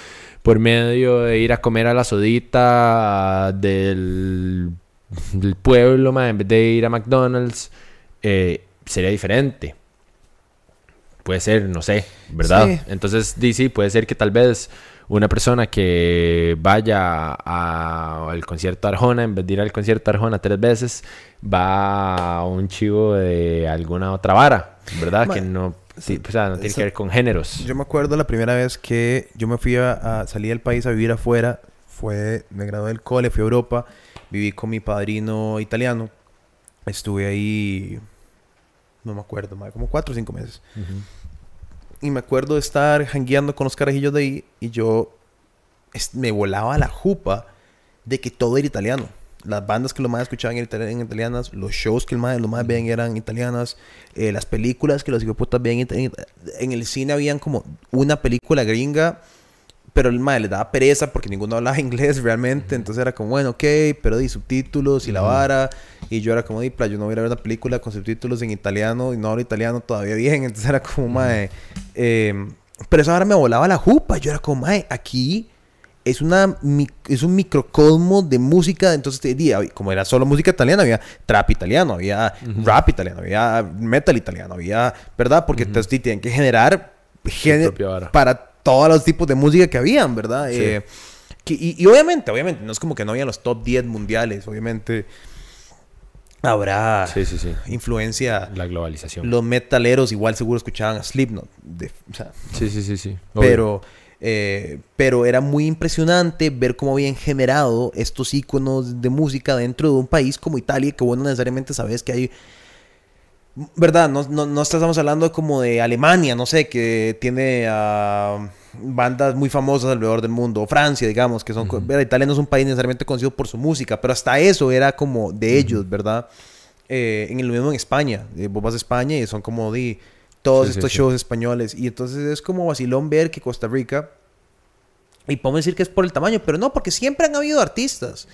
por medio de ir a comer a la sodita del, del pueblo, ma, en vez de ir a McDonald's, eh, sería diferente. Puede ser, no sé, ¿verdad? Sí. Entonces, sí, puede ser que tal vez una persona que vaya al concierto Arjona, en vez de ir al concierto Arjona tres veces, va a un chivo de alguna otra vara, ¿verdad? Ma- que no, sí, o sea, no tiene que ver con géneros. Yo me acuerdo la primera vez que yo me fui a, a salir del país a vivir afuera. Fue, me gradué del cole, fui a Europa. Viví con mi padrino italiano. Estuve ahí, no me acuerdo, ma, como cuatro o cinco meses. Y me acuerdo de estar jangueando con los carajillos de ahí y yo me volaba la jupa de que todo era italiano. Las bandas que los más escuchaban eran italianas, los shows que los más veían eran italianas, eh, las películas que los hijoputas veían en, en el cine habían como una película gringa, pero el madre le daba pereza porque ninguno hablaba inglés realmente, entonces era como, bueno, ok, pero di subtítulos y la vara, y yo era como, di, yo no voy a ver una película con subtítulos en italiano y no hablo italiano todavía bien, entonces era como, madre, eh, pero esa hora me volaba la jupa, yo era como, madre, aquí es, una, es un microcosmo de música. Entonces, como era solo música italiana, había trap italiano, había rap italiano, había metal italiano, había, ¿verdad? Porque entonces te tienen que generar vara. para todos los tipos de música que habían, ¿verdad? Sí. Eh, que- y, y obviamente, obviamente, no es como que no habían los top 10 mundiales, obviamente habrá Sí, sí, sí. influencia. La globalización. Los metaleros igual seguro escuchaban a Slipknot, de- o sea, Sí, sí, sí, sí. Obvio. pero, eh, pero era muy impresionante ver cómo habían generado estos iconos de música dentro de un país como Italia, que vos no necesariamente sabes que hay... ¿Verdad? No, no, no estamos hablando como de Alemania, no sé, que tiene ah, bandas muy famosas alrededor del mundo. O Francia, digamos, que son... Italia no es un país necesariamente conocido por su música, pero hasta eso era como de ellos, ¿verdad? Eh, en el mismo en España. Eh, vos vas a España y son como de todos Sí, estos sí. shows españoles. Y entonces es como vacilón ver que Costa Rica... Y podemos decir que es por el tamaño, pero no, porque siempre han habido artistas.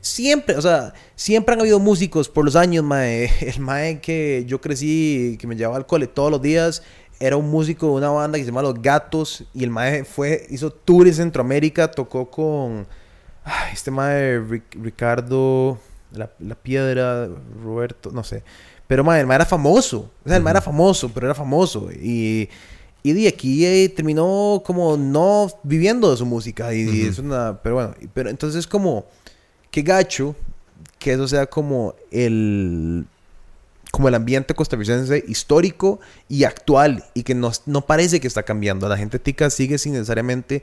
Siempre, o sea, siempre han habido músicos por los años, mae. El mae que yo crecí, que me llevaba al cole todos los días, era un músico de una banda que se llama Los Gatos. Y el mae fue, hizo tours en Centroamérica, tocó con ay, este mae Ric- Ricardo, la, la Piedra, Roberto, no sé. Pero mae, el mae era famoso. O sea, el mae era famoso, pero era famoso. Y, y de aquí eh, terminó como no viviendo de su música. Y, es una, pero bueno, pero entonces como, qué gacho que eso sea como el como el ambiente costarricense histórico y actual y que no, no parece que está cambiando. La gente tica sigue sin necesariamente...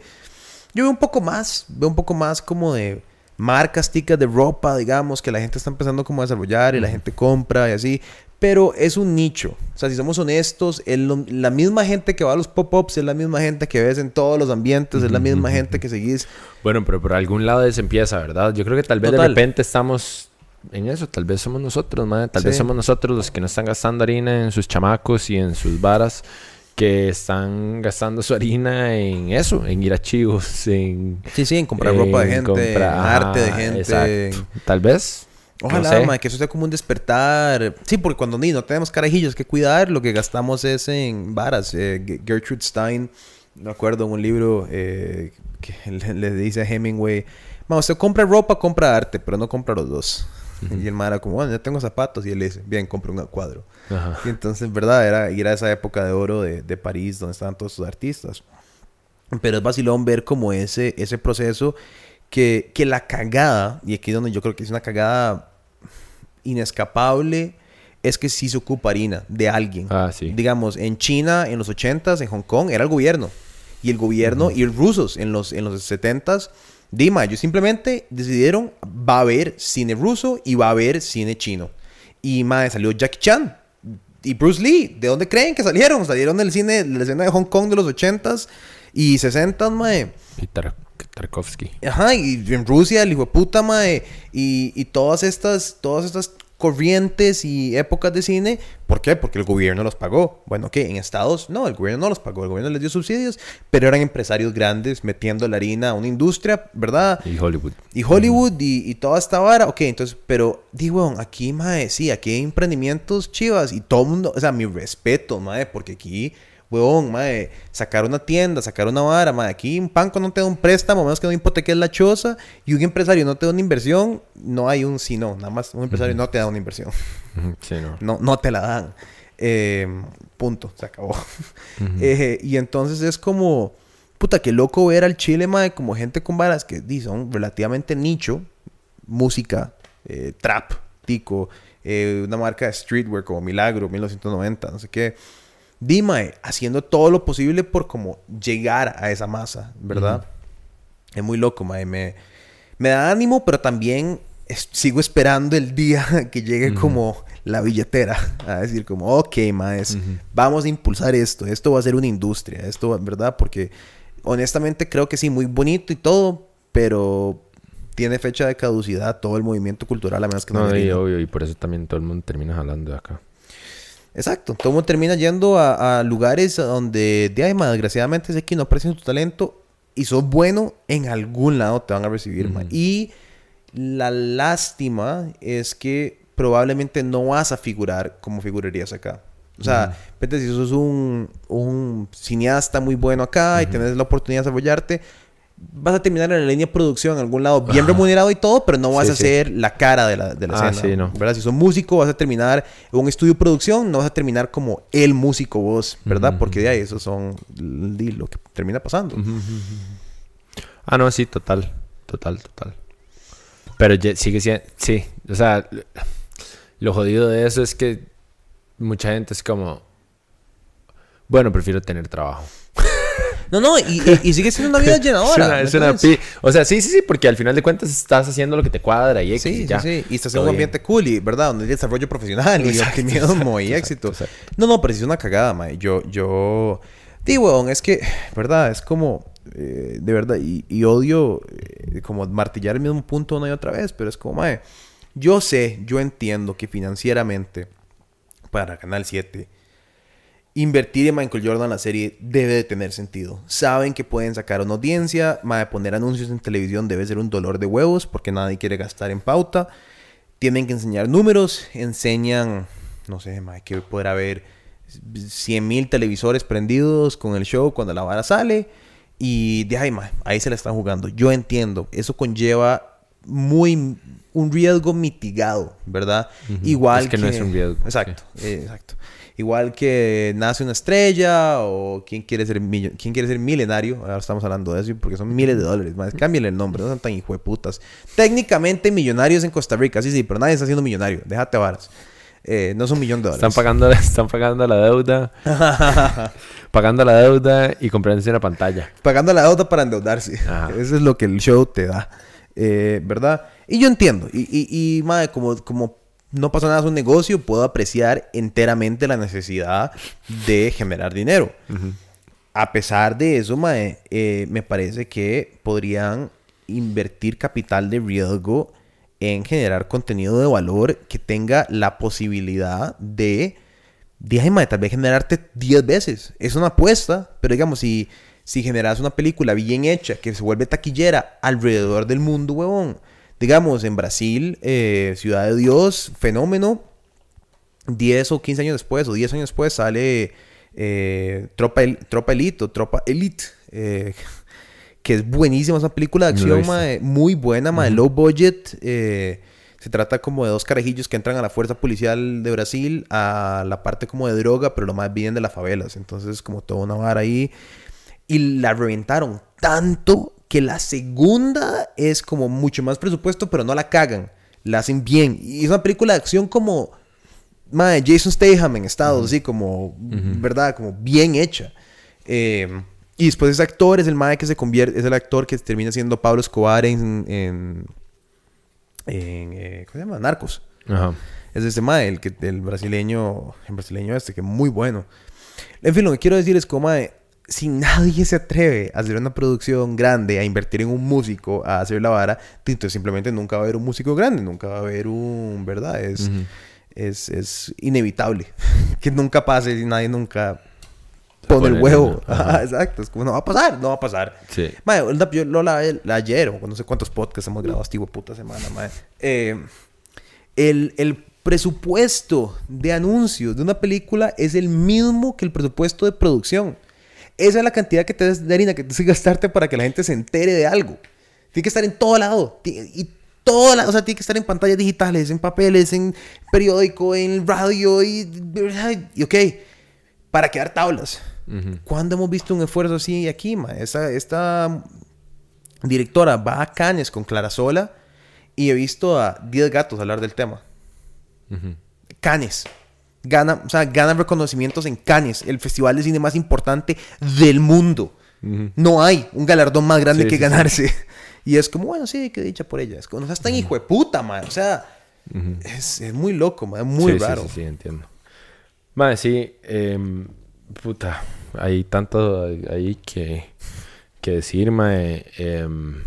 Yo veo un poco más, veo un poco más como de marcas ticas de ropa, digamos, que la gente está empezando como a desarrollar y la gente compra y así. Pero es un nicho. O sea, si somos honestos, lo- la misma gente que va a los pop-ups es la misma gente que ves en todos los ambientes, es la misma gente que seguís. Bueno, pero por algún lado se empieza, ¿verdad? Yo creo que tal vez Total. de repente estamos en eso. Tal vez somos nosotros, madre. Tal vez Sí. somos nosotros los que no están gastando harina en sus chamacos y en sus varas. Que están gastando su harina en eso, en ir a chivos, en... Sí, sí, en comprar ropa de en gente, comprar- en arte de gente. exacto. Tal vez. No Ojalá, sé. ma, que eso sea como un despertar. Sí, porque cuando ni no tenemos carajillos que cuidar, lo que gastamos es en varas. Eh, Gertrude Stein, me acuerdo en un libro eh, que le, le dice a Hemingway, ma, usted compra ropa, compra arte, pero no compra los dos. Y el ma era como, bueno, ya tengo zapatos. Y él dice, bien, compra un cuadro. Ajá. Y entonces, ¿verdad? Era ir a esa época de oro de, de París donde estaban todos sus artistas. Pero es vacilón ver como ese, ese proceso que, que la cagada, y aquí es donde yo creo que es una cagada inescapable, es que sí se ocupa harina de alguien. Ah, sí. Digamos, en China, en los 80s, en Hong Kong, era el gobierno. Y el gobierno y los rusos en los, en los 70s, Dima, ellos simplemente decidieron, va a haber cine ruso y va a haber cine chino. Y mae, salió Jackie Chan y Bruce Lee. ¿De dónde creen que salieron? Salieron del cine, de la escena de Hong Kong de los 80s y 60s, mae. Y Tar- Tarkovsky. Ajá, y en Rusia, el hijo de puta, mae, y, y todas estas, todas estas corrientes y épocas de cine, ¿por qué? Porque el gobierno los pagó. Bueno, ¿qué? En Estados, no, el gobierno no los pagó, el gobierno les dio subsidios, pero eran empresarios grandes metiendo la harina a una industria, ¿verdad? Y Hollywood. Y Hollywood y, y toda esta vara. Ok, entonces, pero, digo, aquí, mae, sí, aquí hay emprendimientos chivas y todo el mundo, o sea, mi respeto, mae, porque aquí, weón, mae, sacar una tienda, sacar una vara, mae, aquí un banco no te da un préstamo, a menos que no hipoteques la choza, y un empresario no te da una inversión, no hay un sí, no, nada más un empresario no te da una inversión, Sí, no. no, no te la dan. Eh, punto, se acabó. Eh, y entonces es como, puta, qué loco ver al Chile, mae, como gente con varas que di, son relativamente nicho, música, eh, trap, tico, eh, una marca de streetwear como Milagro, 1990, no sé qué. Di, mae, haciendo todo lo posible por como llegar a esa masa, ¿verdad? Es muy loco, mae. Me, me da ánimo, pero también es- sigo esperando el día que llegue como la billetera. A decir como, ok, maes, vamos a impulsar esto. Esto va a ser una industria. Esto, va- ¿verdad? Porque honestamente creo que sí, muy bonito y todo, pero tiene fecha de caducidad todo el movimiento cultural, a menos que no, No, y obvio, y por eso también todo el mundo termina jalando de acá. Exacto. Todo mundo termina yendo a, a lugares donde, de ma, desgraciadamente, es que no aprecian tu talento y sos bueno, en algún lado te van a recibir, ma. Y la lástima es que probablemente no vas a figurar como figurarías acá. O sea, vete, si sos un, un cineasta muy bueno acá y tenés la oportunidad de desarrollarte, vas a terminar en la línea de producción en algún lado bien remunerado y todo, pero no vas Sí, a sí. ser la cara de la, de la Ah, escena. sí, no. ¿Verdad? Si sos músico, vas a terminar en un estudio de producción, no vas a terminar como el músico vos, ¿verdad? Porque de ahí eso son lo que termina pasando. Ah, no, sí, total. Total, total. Pero sigue siendo... Sí, o sea, lo jodido de eso es que mucha gente es como... Bueno, prefiero tener trabajo. No, no, y, sigue siendo una vida Es llenadora. una, ¿me es una pi- O sea, sí, sí, sí, porque al final de cuentas estás haciendo lo que te cuadra y X Sí, y ya. sí. Y estás en un bien. ambiente cool y, ¿verdad? Donde hay desarrollo profesional y optimismo y éxito. exacto. No, no, pero sí es una cagada, mae. Yo, yo... Digo, es que, ¿verdad? Es como... eh, de verdad, y, y odio eh, como martillar el mismo punto una y otra vez, pero es como, mae, yo sé, yo entiendo que financieramente para Canal 7 invertir en Michael Jordan la serie debe de tener sentido. Saben que pueden sacar una audiencia, mae, poner anuncios en televisión debe ser un dolor de huevos porque nadie quiere gastar en pauta. Tienen que enseñar números, enseñan, no sé, mae, que podrá haber 100 mil televisores prendidos con el show cuando la vara sale. Y de ahí, mae, ahí se la están jugando. Yo entiendo, eso conlleva muy un riesgo mitigado, ¿verdad? Igual Es que no es un riesgo, Exacto, eh, exacto. Igual que nace una estrella o quién quiere ser quién quiere ser milenario. Ahora estamos hablando de eso porque son miles de dólares. Más, cámbiale el nombre, no son tan hijueputas. Técnicamente millonarios en Costa Rica, sí, sí, pero nadie está siendo millonario. Déjate varas. Eh, no es un millón de dólares. Están pagando, están pagando la deuda. pagando la deuda y comprándose una pantalla. pagando la deuda para endeudarse. Ajá. Eso es lo que el show te da. Eh, ¿Verdad? Y yo entiendo. Y, y, y madre, como, como no pasa nada, es un negocio, puedo apreciar enteramente la necesidad de generar dinero. A pesar de eso, mae, eh, me parece que podrían invertir capital de riesgo en generar contenido de valor que tenga la posibilidad de, mae, tal vez generarte 10 veces. Es una apuesta, pero digamos, si, si generas una película bien hecha que se vuelve taquillera alrededor del mundo, huevón. Digamos, en Brasil, eh, Ciudad de Dios, fenómeno. 10 o 15 años después, o 10 años después, sale eh, Tropa, El- Tropa Elite o Tropa Elite. eh, que es buenísima esa película de acción, muy buena, mae, low budget. eh, se trata como de dos carajillos que entran a la fuerza policial de Brasil a la parte como de droga, pero lo más bien de las favelas. Entonces, como toda una vara ahí. Y la reventaron tanto que la segunda es como mucho más presupuesto, pero no la cagan. La hacen bien. Y es una película de acción como... Mae, Jason Statham en Estados, así como... ¿Verdad? Como bien hecha. Eh, y después ese actor es el mae que se convierte... Es el actor que termina siendo Pablo Escobar en... en, en, eh, ¿Cómo se llama? Narcos. Ajá. Es ese mae, el, que, el brasileño, el brasileño este, que es muy bueno. En fin, lo que quiero decir es como, mae, si nadie se atreve a hacer una producción grande, a invertir en un músico, a hacer la vara, entonces simplemente nunca va a haber un músico grande, nunca va a haber un, ¿verdad? Es, es, es inevitable que nunca pase y nadie nunca pone el huevo. ajá. Exacto, es como, no va a pasar, no va a pasar. Sí. Onda, yo lo la, la ayer, o no sé cuántos podcasts hemos grabado esta puta semana, mae. Eh, el, el presupuesto de anuncios de una película es el mismo que el presupuesto de producción. Esa es la cantidad que te des de harina que tienes que gastarte para que la gente se entere de algo. Tiene que estar en todo lado. Y toda la, o sea, tiene que estar en pantallas digitales, en papeles, en periódico, en radio y, y ok, para quedar tablas. Ujú. ¿Cuándo hemos visto un esfuerzo así aquí, ma? Esta, esta directora va a Cannes con Clara Sola y he visto a 10 gatos hablar del tema. Ujú. Cannes. Gana, o sea, gana reconocimientos en Cannes, el festival de cine más importante del mundo. No hay un galardón más grande Sí, que sí, sí. ganarse. Y es como, bueno, sí, que dicha por ella. Es como, no seas tan hijo de puta, man. O sea, es, es muy loco, man. Es muy raro. Sí, sí, entiendo. Madre, sí. em, puta. Hay tanto ahí que, que decir, mae. em,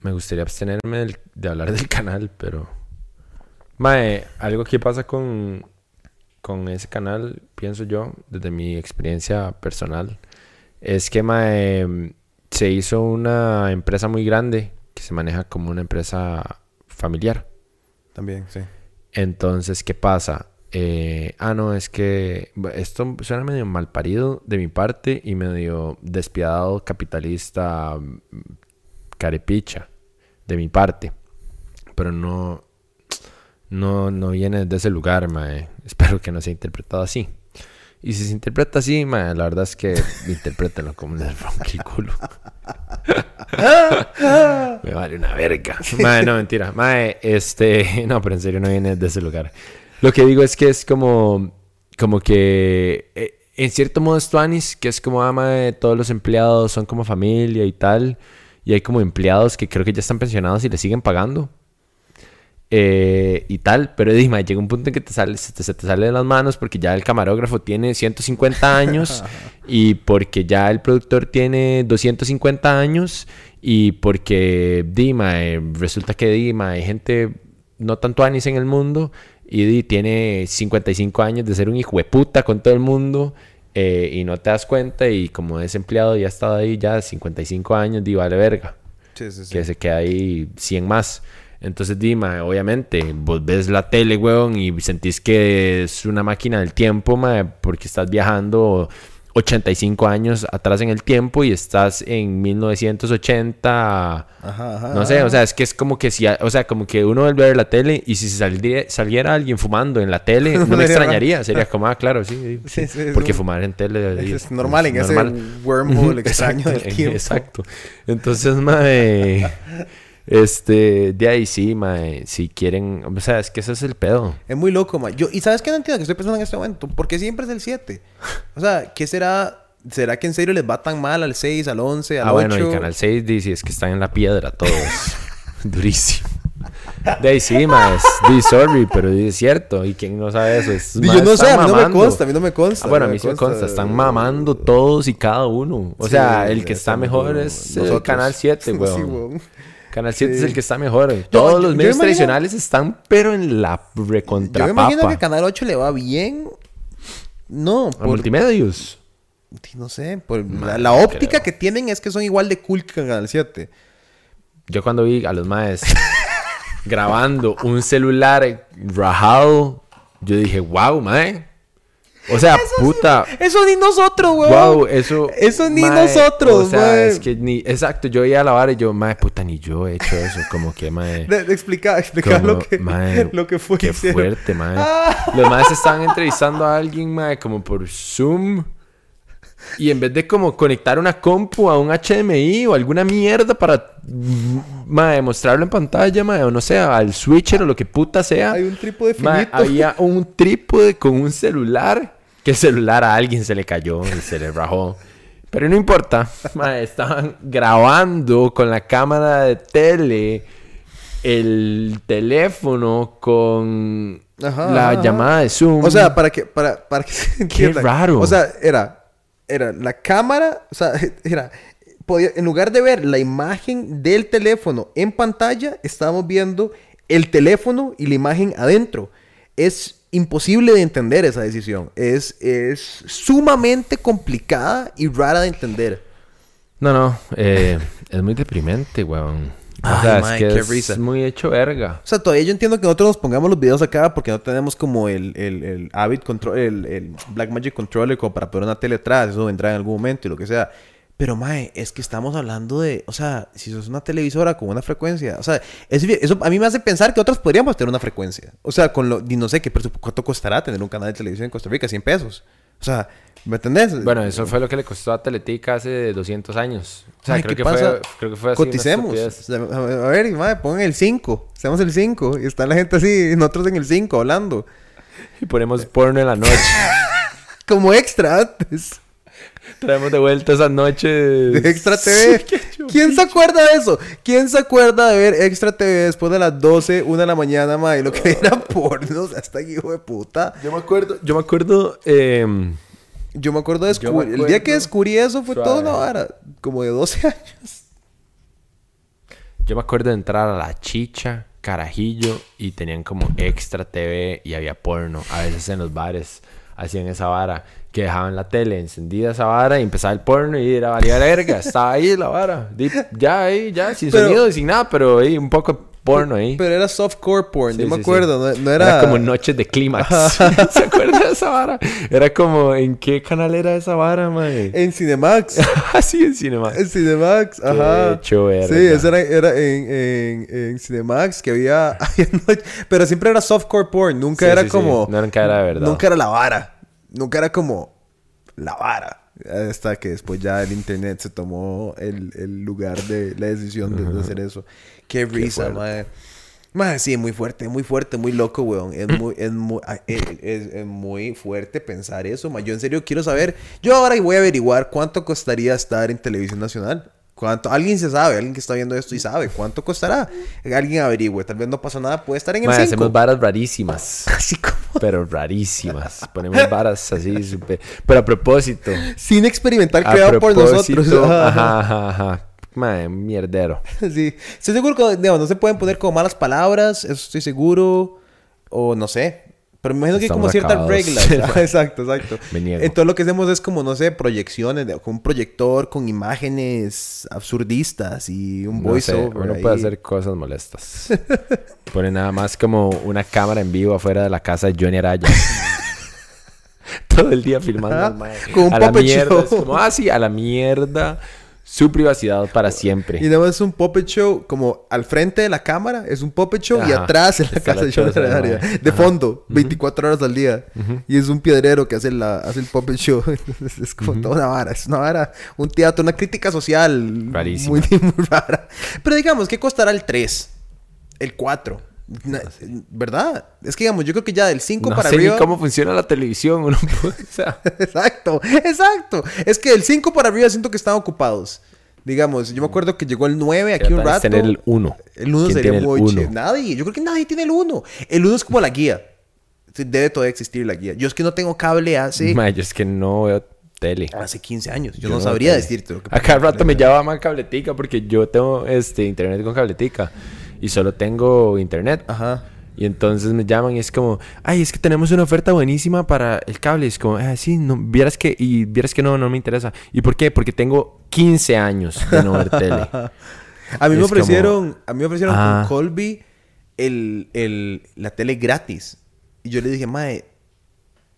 me gustaría abstenerme del- de hablar del canal, pero... Mae, algo que pasa con, con ese canal, pienso yo, desde mi experiencia personal, es que mae, se hizo una empresa muy grande que se maneja como una empresa familiar. También, sí. Entonces, ¿qué pasa? eh, ah, no, es que esto suena medio mal parido de mi parte y medio despiadado capitalista mm, carepicha de mi parte. Pero no, no, no viene de ese lugar, mae. Espero que no sea interpretado así. Y si se interpreta así, mae, la verdad es que interprétenlo como el culo. Me vale una verga. Mae, no, mentira. Mae, este... No, pero en serio no viene de ese lugar. Lo que digo es que es como... Como que... eh, en cierto modo es tuanis, que es como ama de todos los empleados son como familia y tal. Y hay como empleados que creo que ya están pensionados y le siguen pagando eh, y tal, pero dime, llega un punto en que te sale, se, te, se te sale de las manos porque ya el camarógrafo tiene 150 años y porque ya el productor tiene 250 años y porque Dima, eh, resulta que Dima hay gente no tanto anis en el mundo y di, tiene 55 años de ser un hijo de puta con todo el mundo eh, y no te das cuenta y como desempleado ya ha estado ahí ya 55 años, di, vale verga Sí, sí, sí. que se queda ahí 100 más. Entonces, Dima, obviamente, vos ves la tele, weón, y sentís que es una máquina del tiempo, mae, porque estás viajando 85 años atrás en el tiempo y estás en 1980. Ajá, ajá. No sé, o sea, es que es como que si, o sea, como que uno vuelve a ver la tele y si saldría- saliera alguien fumando en la tele, no me Sería extrañaría, sería como, ah, claro, sí, sí, Sí, sí, porque es un- fumar en tele Es, es normal en ese wormhole extraño del tiempo. Exacto. Entonces, mae, este, de ahí sí, mae, si quieren, o sea, es que ese es el pedo. Es muy loco, man. Yo, ¿Y sabes qué no entiendo que estoy pensando en este momento? Porque siempre es el 7. O sea, ¿qué será? ¿Será que en serio les va tan mal al 6, al 11, al Ah, 8? bueno, y Canal 6 dice, es que están en la piedra todos. Durísimo. De ahí sí, es, di, sorry, pero es cierto. ¿Y quién no sabe eso? Es, Yo no sé, a mí no me consta, a mí no me consta. Ah, bueno, a mí sí me consta. Están mamando todos y cada uno. O Sí, sea, el que está mejor es el. Canal 7, Sí, weón. Canal 7 es el que está mejor. Todos yo- los yo medios imagino- tradicionales están, pero en la Yo recontra me imagino que Canal 8 le va bien. No, A por, multimedios. no sé, por la, Man, la no óptica creo. que tienen es que son igual de cool que Canal 7. Yo cuando vi a los maes grabando un celular rajado, yo dije, wow, mae. O sea, puta. Eso ni nosotros, weón. Wow, eso. Eso ni mae, nosotros, O sea, mae. es que ni. Exacto, yo iba a la vara y yo, mae, puta, ni yo he hecho eso. Como que, mae. De, de explicar como, lo que, mae, lo que fue. Qué hicieron. fuerte, mae. Ah. Los maes estaban entrevistando a alguien, mae, como por Zoom. Y en vez de como conectar una compu a un HDMI o alguna mierda para mae, mostrarlo en pantalla, mae, o no sé, al switcher o lo que puta sea. Hay un trípode mae, finito. había un trípode con un celular. Que el celular a alguien se le cayó y se le rajó. Pero no importa. mae, estaban grabando con la cámara de tele el teléfono con Ajá, la ajá. llamada de Zoom. O sea, para que, para, para que se entienda. raro. O sea, era, era la cámara, o sea, era, podía, en lugar de ver la imagen del teléfono en pantalla, estábamos viendo el teléfono y la imagen adentro. Es imposible de entender esa decisión. Es, es sumamente complicada y rara de entender. No, no. eh, es muy deprimente, weón. O Ay, sea, mae, es que qué es risa. muy hecho verga. O sea, todavía yo entiendo que nosotros nos pongamos los videos acá porque no tenemos como el, el, el Avid Control, el, el Blackmagic Controller como para poner una tele atrás. Eso vendrá en algún momento y lo que sea. Pero, mae, es que estamos hablando de... O sea, si sos una televisora con una frecuencia... O sea, es- eso a mí me hace pensar que otros podríamos tener una frecuencia. O sea, con lo... y no sé qué presupu- cuánto costará tener un canal de televisión en Costa Rica. 100 pesos. O sea, ¿me entendés? Bueno, eso fue lo que le costó a Teletica hace 200 años. O sea, Ay, creo, ¿qué que pasa? Fue, creo que fue así. Coticemos. estupidez. O sea, a ver, madre, pongan el 5. Seamos el 5. Y está la gente así, y nosotros en el 5 hablando. Y ponemos porno en la noche. Como extra antes. Traemos de vuelta esas noches. De Extra TV. ¿Quién se acuerda de eso? ¿Quién se acuerda de ver Extra TV después de las 12, 1 de la mañana, madre? Lo que era porno. O sea, hasta hijo de puta. Yo me acuerdo, yo me acuerdo, em, Yo me acuerdo de descubrir. El día que descubrí eso fue Suave. toda una vara. Como de 12 años. yo me acuerdo de entrar a la chicha, carajillo, y tenían como extra TV y había porno. A veces en los bares hacían esa vara, que dejaban la tele encendida esa vara y empezaba el porno y era valía verga. Estaba ahí la vara. Ya ahí, ya, sin Pero- sonido y sin nada, pero ahí un poco porno ahí. Pero era softcore porn, Sí, yo me sí, acuerdo, no, no Era... era... como noches de clímax. ¿Se acuerda de esa vara? Era como, ¿en qué canal era esa vara, mae? En Cinemax. Así en Cinema. en Cinemax, ajá. hecho verga. Sí, eso era, era en, en, en Cinemax que había... había noche- pero siempre era softcore porn, nunca Sí, era sí, sí. como... No nunca era de verdad. Nunca era la vara. Nunca era como la vara. Hasta que después ya el internet se tomó el, el lugar de la decisión de, de hacer eso. Qué risa, fuerte. madre. Madre, sí, muy fuerte, muy fuerte, muy loco, weón. Es muy, es muy, ah, es, es- es muy fuerte pensar eso, ma. Yo en serio quiero saber. Yo ahora voy a averiguar cuánto costaría estar en televisión nacional. ¿Cuánto? Alguien se sabe, alguien que está viendo esto y sabe cuánto costará. Alguien averigüe, tal vez no pasa nada, puede estar en el Mae, 5. hacemos varas rarísimas. Así como Pero rarísimas. Ponemos varas así súper... Pero a propósito. Sin experimental A creado por nosotros. Ajá, ajá, ajá. Mierdero. Sí. Estoy seguro que digamos, no se pueden poner como malas palabras, eso estoy seguro. O no sé. Pero me imagino que hay como Estamos ciertas acabados. reglas. Exacto, exacto. Me niego. Entonces lo que hacemos es como, no sé, proyecciones, de- con un proyector con imágenes absurdistas y un No voiceover. uno ahí. puede hacer cosas molestas. Pone nada más como una cámara en vivo afuera de la casa de Johnny Araya. Todo el día filmando. Con un a la mierda. Es como, ah, sí, a la mierda. Su privacidad para siempre. Y nada más es un puppet show como al frente de la cámara, es un puppet show y atrás en la casa de mae. De fondo, 24 horas al día. Y es un piedrero que hace, la, hace el puppet show. Es como toda una vara. Es una vara, un teatro, una crítica social. Rarísima. Muy, muy rara. Pero digamos, ¿qué costará el 3? El 4. Na- ¿Verdad? Es que digamos, yo creo que ya del 5 No para sé arriba. ni cómo funciona la televisión. Uno puede- o sea, Exacto, exacto. Es que del 5 para arriba siento que están ocupados. Digamos, yo me acuerdo que llegó el 9 aquí un rato. tener el 1. El 1 sería muy chévere. Nadie, yo creo que nadie tiene el 1. El 1 es como la guía. Debe todavía existir la guía. Yo es que no tengo cable hace, yo es que no veo tele. hace 15 años. Yo, Yo no no sabría decirte lo que A cada rato me llama cabletica porque yo tengo este internet con cabletica y solo tengo internet. Ajá. Y entonces me llaman y es como, ay, es que tenemos una oferta buenísima para el cable. Y es como, ah, sí, no, vieras que, y vieras que no, no me interesa. ¿Y por qué? Porque tengo 15 años de no ver tele. A mí me como- ofrecieron, a mí me ofrecieron Ah. con Colby el, el, la tele gratis. Y yo le dije, mae,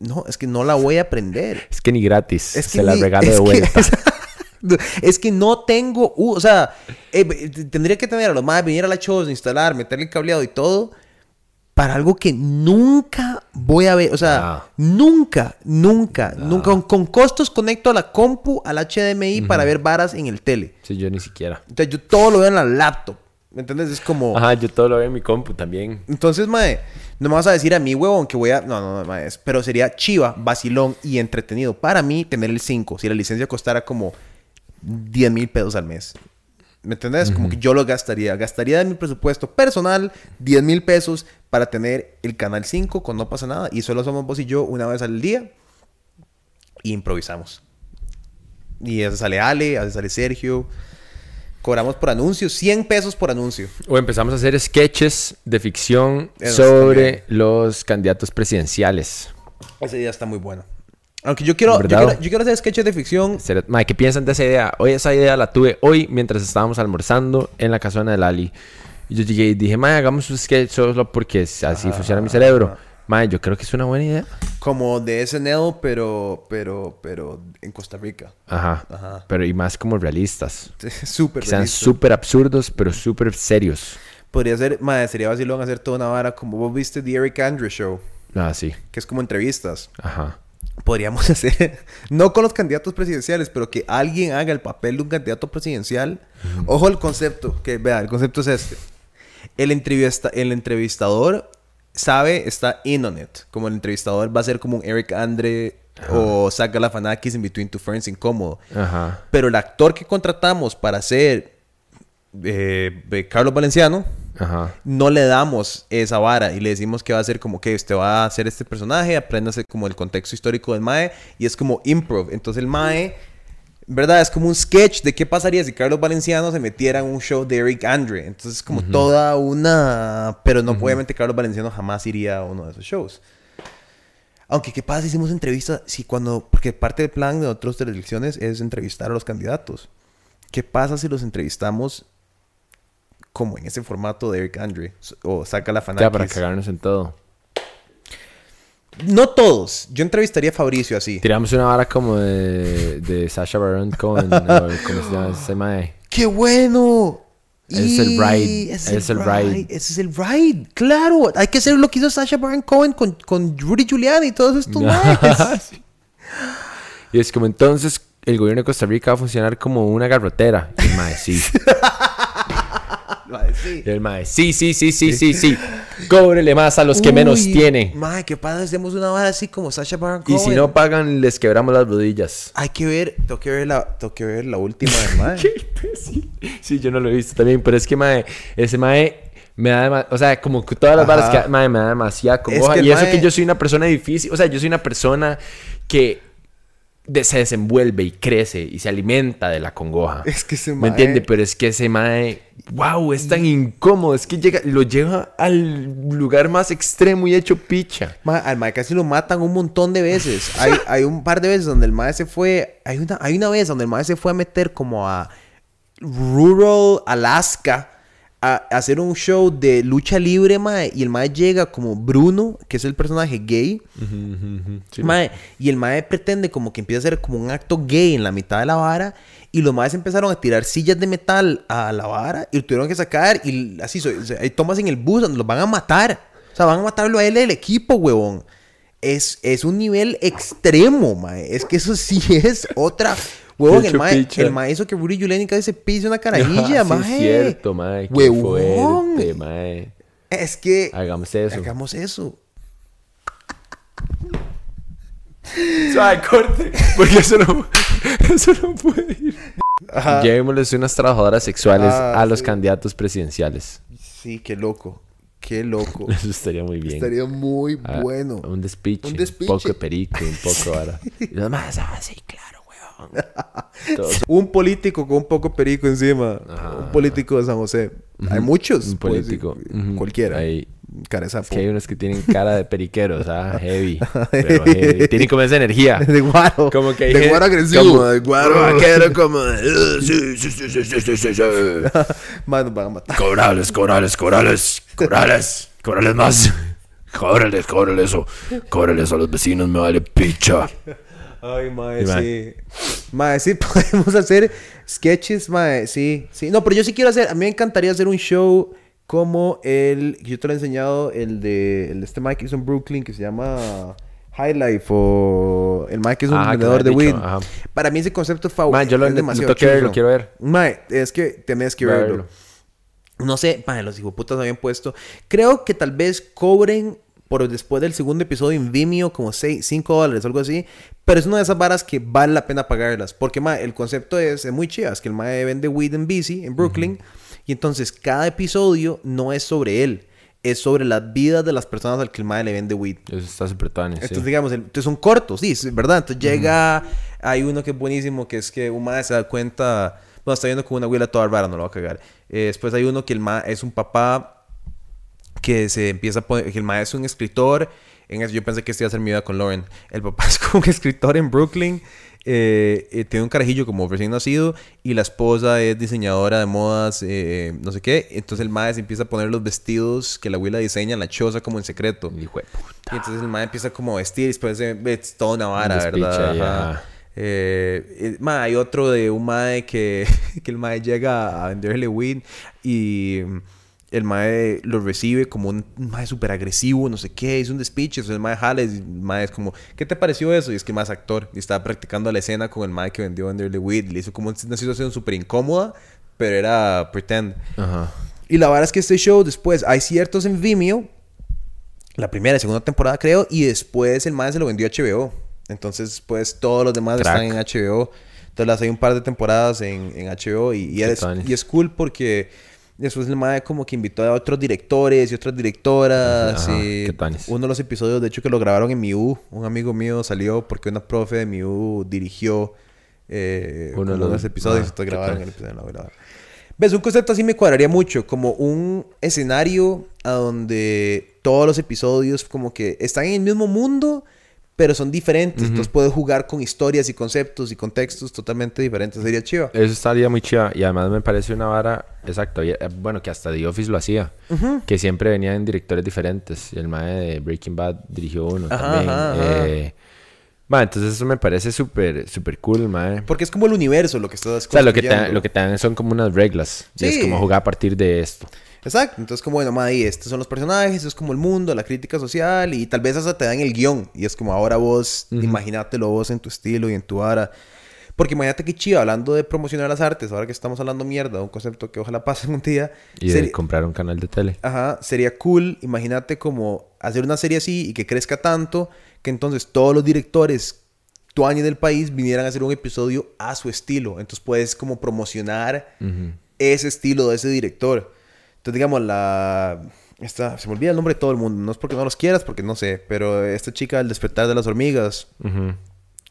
no, es que no la voy a aprender. Es que ni gratis. Es que Se la regalo de que- vuelta. es que no tengo, uh, o sea, eh, t- tendría que tener a los más venir a la shows, instalar, meterle el cableado y todo para algo que nunca voy a ver, o sea, Ah. nunca, nunca, nunca con, con costos conecto a la compu, al HDMI para ver varas en el tele. Sí, yo ni siquiera. Entonces yo todo lo veo en la laptop. ¿Me entiendes? Es como Ajá, yo todo lo veo en mi compu también. entonces, mae, no me vas a decir a mí, huevón, que voy a. No, no, no, mae. Pero sería chiva, vacilón y entretenido para mí tener el 5. Si la licencia costara como 10 mil pesos al mes. ¿Me entiendes? Como que yo lo gastaría. Gastaría de mi presupuesto personal 10 mil pesos para tener el canal 5 con no pasa nada. Y solo somos vos y yo una vez al día. Y improvisamos. Y a sale Ale, a sale Sergio. Cobramos por anuncio, 100 pesos por anuncio. O empezamos a hacer sketches de ficción Eso sobre los candidatos presidenciales. Esa idea está muy buena. Aunque yo quiero, yo quiero, yo quiero hacer sketches de ficción. Mae, ¿qué piensan de esa idea? Hoy esa idea la tuve hoy mientras estábamos almorzando en la casona de Lali. Y yo llegué y dije, mae, hagamos un sketch solo porque así funciona mi cerebro. Mae, yo creo que es una buena idea. Como de SNL, pero, pero, pero en Costa Rica. Ajá. Ajá. Pero y más como realistas. Súper Que sean súper absurdos, pero súper serios. Podría ser, madre, sería vacilón hacer toda una vara como vos viste The Eric Andrews Show, Ah, sí. que es como entrevistas. Ajá. Podríamos hacer, no con los candidatos presidenciales, pero que alguien haga el papel de un candidato presidencial. Ojo al concepto, que vea, el concepto es este. El, entrevista, el entrevistador sabe, está in on it. Como el entrevistador va a ser como un Eric Andre o Zach Galifianakis in Between Two Ferns incómodo. Pero el actor que contratamos para ser eh, Carlos Valenciano, Ajá. no le damos esa vara y le decimos que va a ser como que usted va a hacer este personaje, apréndase como el contexto histórico del Mae y es como improv. Entonces el Mae, ¿verdad? Es como un sketch de qué pasaría si Carlos Valenciano se metiera en un show de Eric Andre. Entonces es como toda una... Pero no, obviamente Carlos Valenciano jamás iría a uno de esos shows. Aunque, ¿qué pasa si hicimos entrevistas? Si cuando... Porque parte del plan de otras elecciones es entrevistar a los candidatos. ¿Qué pasa si los entrevistamos como en ese formato de Eric Andre o saca la Ya, fanática. para cagarnos en todo. No todos. Yo entrevistaría a Fabricio así. Tiramos una vara como de, de Sasha Baron Cohen. o ¿Cómo se llama ese mae? ¡Qué bueno! Es el ride, es el ride. Ese es el ride. Claro. Hay que hacer lo que hizo Sasha Baron Cohen con, con Rudy Giuliani y todos estos maes. Sí. Y es como entonces el gobierno de Costa Rica va a funcionar como una garrotera. Y el mae, sí. Mae, sí. Y el mae, sí, sí, sí, sí, sí, sí. Cóbrele más a los que menos tienen. Mae, qué padre, hacemos una vara así como Sasha Baron Y Cohen. si no pagan, les quebramos las rodillas. Hay que ver, tengo que ver la, tengo que ver la última de Mae. Sí, sí, yo no lo he visto también, pero es que mae, ese mae me da o sea, como que todas las Ajá. varas que mae, me da demasiada congoja. que el y eso que yo soy una persona difícil, o sea, yo soy una persona que de- se desenvuelve y crece y se alimenta de la congoja. Es que ese ¿Me mae- entiende? Pero es que ese mae, wow, es tan incómodo, es que llega, lo lleva al lugar más extremo y hecho picha. Ma, al mae casi lo matan un montón de veces. Hay, hay un par de veces donde el mae se fue. Hay una, hay una vez donde el mae se fue a meter como a rural Alaska a, hacer un show de lucha libre, mae. Y el mae llega como Bruno, que es el personaje gay. Sí, Mae, y el mae pretende como que empieza a hacer como un acto gay en la mitad de la vara. Y los maes empezaron a tirar sillas de metal a la vara y lo tuvieron que sacar. Y así, so- so- hay tomas en el bus donde los van a matar. O sea, van a matarlo a él del equipo, huevón. Es, es un nivel extremo, mae. Es que eso sí es otra. Huevón, el mae, el mae hizo que Rudy Giuliani casi se pise una carajilla, Ah, mae. Sí, es cierto, mae. Qué Huevón. fuerte, mae. Es que. Hagamos eso. Hagamos eso. Suave, corte. Porque eso no, eso no puede ir. Llevémosles unas trabajadoras sexuales Ah, a los sí. candidatos presidenciales. Sí, qué loco. Qué loco. Eso estaría muy bien. Estaría muy Ah, bueno. Un despiche. Un Un, despiche. poco de perico, un poco ahora. Y los demás, ah, sí, claro, Un político con un poco perico encima. Un político de San José. Hay muchos. Un político. Cualquiera. Hay... Que hay unos que tienen cara de periqueros, ah, heavy. heavy. Tienen como esa energía. De guaro. Como que de guaro agresivo. Como, de guaro vaquero, como. Eh, sí, sí, sí, sí, sí, sí, van a matar. Corales, corales, corales. Corales. Corales más. Córrele, córrele eso. Córrele a los vecinos, me vale picha. Ay, mae, sí. Mae, sí, podemos hacer sketches, mae, sí, sí. No, pero yo sí quiero hacer, a mí me encantaría hacer un show como el, yo te lo he enseñado, el de, el de este mae que hizo en Brooklyn, que se llama High Life, o el mae que es un Ajá, vendedor de weed. ajá. Para mí ese concepto es favorito. Yo lo- es demasiado que ver, lo churro. quiero ver. Mae, es que tenés que verlo. Verlo. No sé, mae, los hijoputas habían puesto. Creo que tal vez cobren por después del segundo episodio en Vimeo como 5 dólares, algo así. Pero es una de esas varas que vale la pena pagarlas. Porque, mae, el concepto es, es muy chido. Es que el mae vende weed en BC, en Brooklyn. Y entonces cada episodio no es sobre él. Es sobre las vidas de las personas al que el mae le vende weed. Eso está súper tuanis, sí. Entonces, digamos, el- entonces son cortos, sí, es verdad. Entonces llega, hay uno que es buenísimo, que es que un mae se da cuenta, bueno, está viendo con una abuela toda rara, no lo va a cagar. Eh, después hay uno que el mae es un papá que se empieza a poner, que el mae es un escritor. En eso yo pensé que esto iba a ser mi vida con Lauren. El papá es como un escritor en Brooklyn. eh, eh, tiene un carajillo como recién nacido y la esposa es diseñadora de modas, eh, no sé qué. Entonces el mae se empieza a poner los vestidos que la abuela diseña en la choza como en secreto. Hijo de puta. Y entonces el mae empieza como a vestir y después se- es toda una vara, ¿verdad? ajá. Eh, eh, mae, hay otro de un mae que, que el mae llega a venderle weed y el mae lo recibe como un mae súper agresivo, no sé qué, es un despiche. Entonces el mae jala y el mae es como, ¿qué te pareció eso? Y es que mae es actor y estaba practicando la escena con el mae que vendió venderle weed. Le hizo como una situación súper incómoda, pero era pretend. Ajá. Y la verdad es que este show después hay ciertos en Vimeo, la primera y segunda temporada creo, y después el man se lo vendió a HBO. Entonces, pues todos los demás Crack. están en HBO. Entonces las hay un par de temporadas en, en HBO y, y es, y es cool porque después el man como que invitó a otros directores y otras directoras. Ajá, y qué uno de los episodios, de hecho, que lo grabaron en MIU, un amigo mío salió porque una profe de MIU dirigió eh, Uno de uno de los- los episodios. ah, entonces qué grabaron tuanis. el episodio. no, grabaron. ¿Ves? Un concepto así me cuadraría mucho, como un escenario a donde todos los episodios como que están en el mismo mundo, pero son diferentes. Entonces puedes jugar con historias y conceptos y contextos totalmente diferentes. Sería chido. Eso estaría muy chiva. Y además me parece una vara, exacto. eh, Bueno, que hasta The Office lo hacía. Que siempre venían directores diferentes. Y el mae de Breaking Bad dirigió uno Ajá, también. ajá, ajá. Eh, entonces eso me parece súper, súper cool, mae. Porque es como el universo lo que estás O sea, lo que, te, lo que te dan son como unas reglas. Y es como jugar a partir de esto. Exacto. Entonces, como, bueno, ma, y estos son los personajes, esto es como el mundo, la crítica social, y tal vez hasta te dan el guion. Y es como ahora vos, imagínatelo vos en tu estilo y en tu vara. Porque imagínate que chido, hablando de promocionar las artes, ahora que estamos hablando mierda, un concepto que ojalá pase un día. Y de comprar un canal de tele. Ajá, sería cool, imagínate como hacer una serie así y que crezca tanto que entonces todos los directores tuanis del país vinieran a hacer un episodio a su estilo. Entonces puedes como promocionar ese estilo de ese director. Entonces digamos la... Esta, se me olvida el nombre de todo el mundo. No es porque no los quieras, porque no sé. Pero esta chica, El despertar de las hormigas.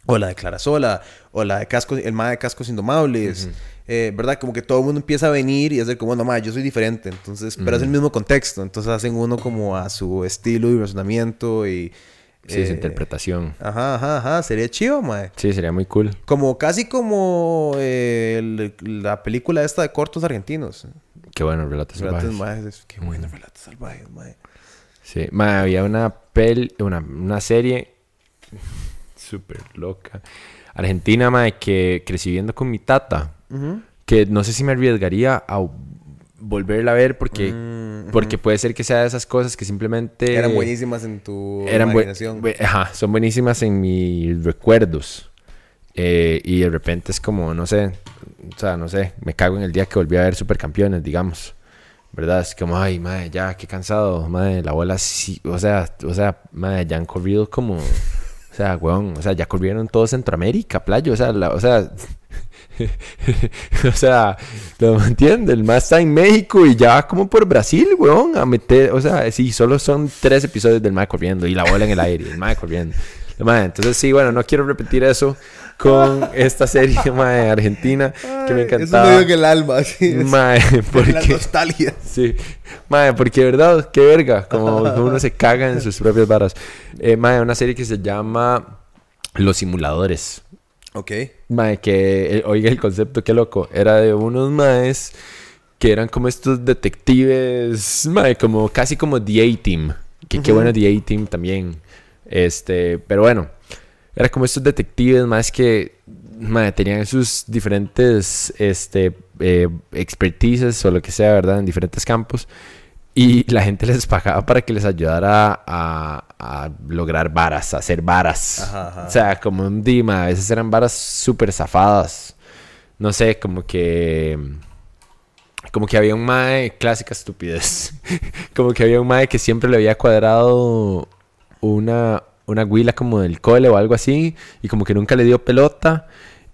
O la de Clarasola, o la de Cascos, el ma de Cascos Indomables, eh, ¿verdad? Como que todo el mundo empieza a venir y hacer como, no, ma, yo soy diferente, entonces, pero es el mismo contexto, entonces hacen uno como a su estilo y razonamiento y... Sí, su eh, interpretación. Ajá, ajá, ajá, sería chido, ma. Sí, sería muy cool. Como casi como eh, el- la película esta de cortos argentinos. Qué bueno, Relatos Relatos Salvajes. qué bueno, relatos salvajes, ma. Sí, mae, había una pel, una, una serie súper loca. Argentina, mae, que crecí viendo con mi tata. Que no sé si me arriesgaría a volverla a ver porque, porque puede ser que sea de esas cosas que simplemente... Eran buenísimas en tu eran imaginación. ajá, son buenísimas en mis recuerdos. Eh, y de repente es como, no sé, o sea, no sé, me cago en el día que volví a ver Supercampeones, digamos. ¿Verdad? Es como, ay, madre, ya, qué cansado, madre, la bola sí, o sea, o sea, madre, ya han corrido como, o sea, weón, o sea, ya corrieron todo Centroamérica, playo, o sea, la- o sea, o sea, ¿lo entiendes? El más está en México y ya como por Brasil, weón, a meter, o sea, sí, solo son tres episodios del mae corriendo y la bola en el aire, el mae corriendo. Entonces sí, bueno, no quiero repetir eso con esta serie, mae, argentina, que me Ay, Eso encantaba. me dio en el alma, es- Mae, La porque... nostalgia. Sí, mae, porque verdad, qué verga, como que uno se caga en sus propias varas. Eh, mae, una serie que se llama Los Simuladores. Ok. Mae, que, eh, oiga el concepto, qué loco. Era de unos maes que eran como estos detectives, mae, como casi como The A-Team. Que qué bueno The A-Team también. Este, pero bueno, era como estos detectives más que mae, tenían sus diferentes este, eh, expertices o lo que sea, ¿verdad? En diferentes campos. Y la gente les pagaba para que les ayudara a, a lograr varas, a hacer varas. Ajá, ajá. O sea, como un Dima, a veces eran varas súper zafadas. No sé, como que. Como que había un mae, clásica estupidez. como que había un mae que siempre le había cuadrado una, una huila como del cole o algo así. Y como que nunca le dio pelota.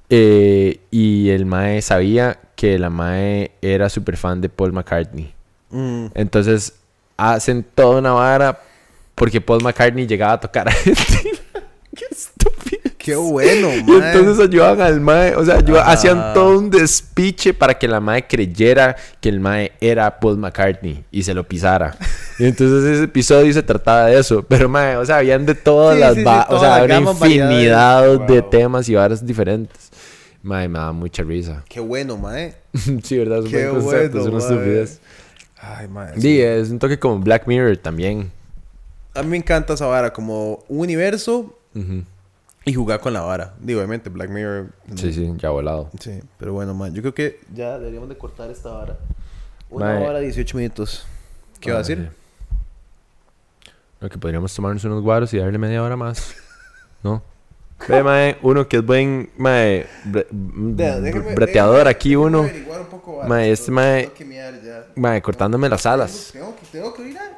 eh, y el mae sabía que la mae era súper fan de Paul McCartney. Mm. Entonces hacen toda una vara porque Paul McCartney llegaba a tocar a Argentina. Qué bueno, Y mae. entonces ayudaban al mae, o sea, hacían todo un despiche para que la mae creyera que el mae era Paul McCartney y se lo pisara. Y entonces ese episodio se trataba de eso, pero mae, o sea, habían de todas Sí, las sí, o toda sea, había de- infinidad de Wow. temas y varas diferentes. Mae, me da mucha risa. Qué bueno, mae. sí, verdad, es un Qué buen concepto, bueno, es una estupidez. Ay, mae. Sí, es un toque como Black Mirror también. A mí me encanta esa vara, como un universo Ujú. Y jugar con la vara. Digo, obviamente, Black Mirror. Sí, sí, ya volado. Sí, pero bueno, man. Yo creo que ya deberíamos de cortar esta vara. Una Mae. hora, 18 minutos. ¿Qué va a decir? Lo que podríamos tomarnos unos guaros y darle media hora más. ¿No? Ve, mae, uno que es buen, mae, bre- Vea, bre- breteador déjeme- aquí déjeme uno. averiguar un poco, vara. Mae, este mae- Tengo que miar ya. Mae, cortándome las alas. Tengo que, tengo que orinar.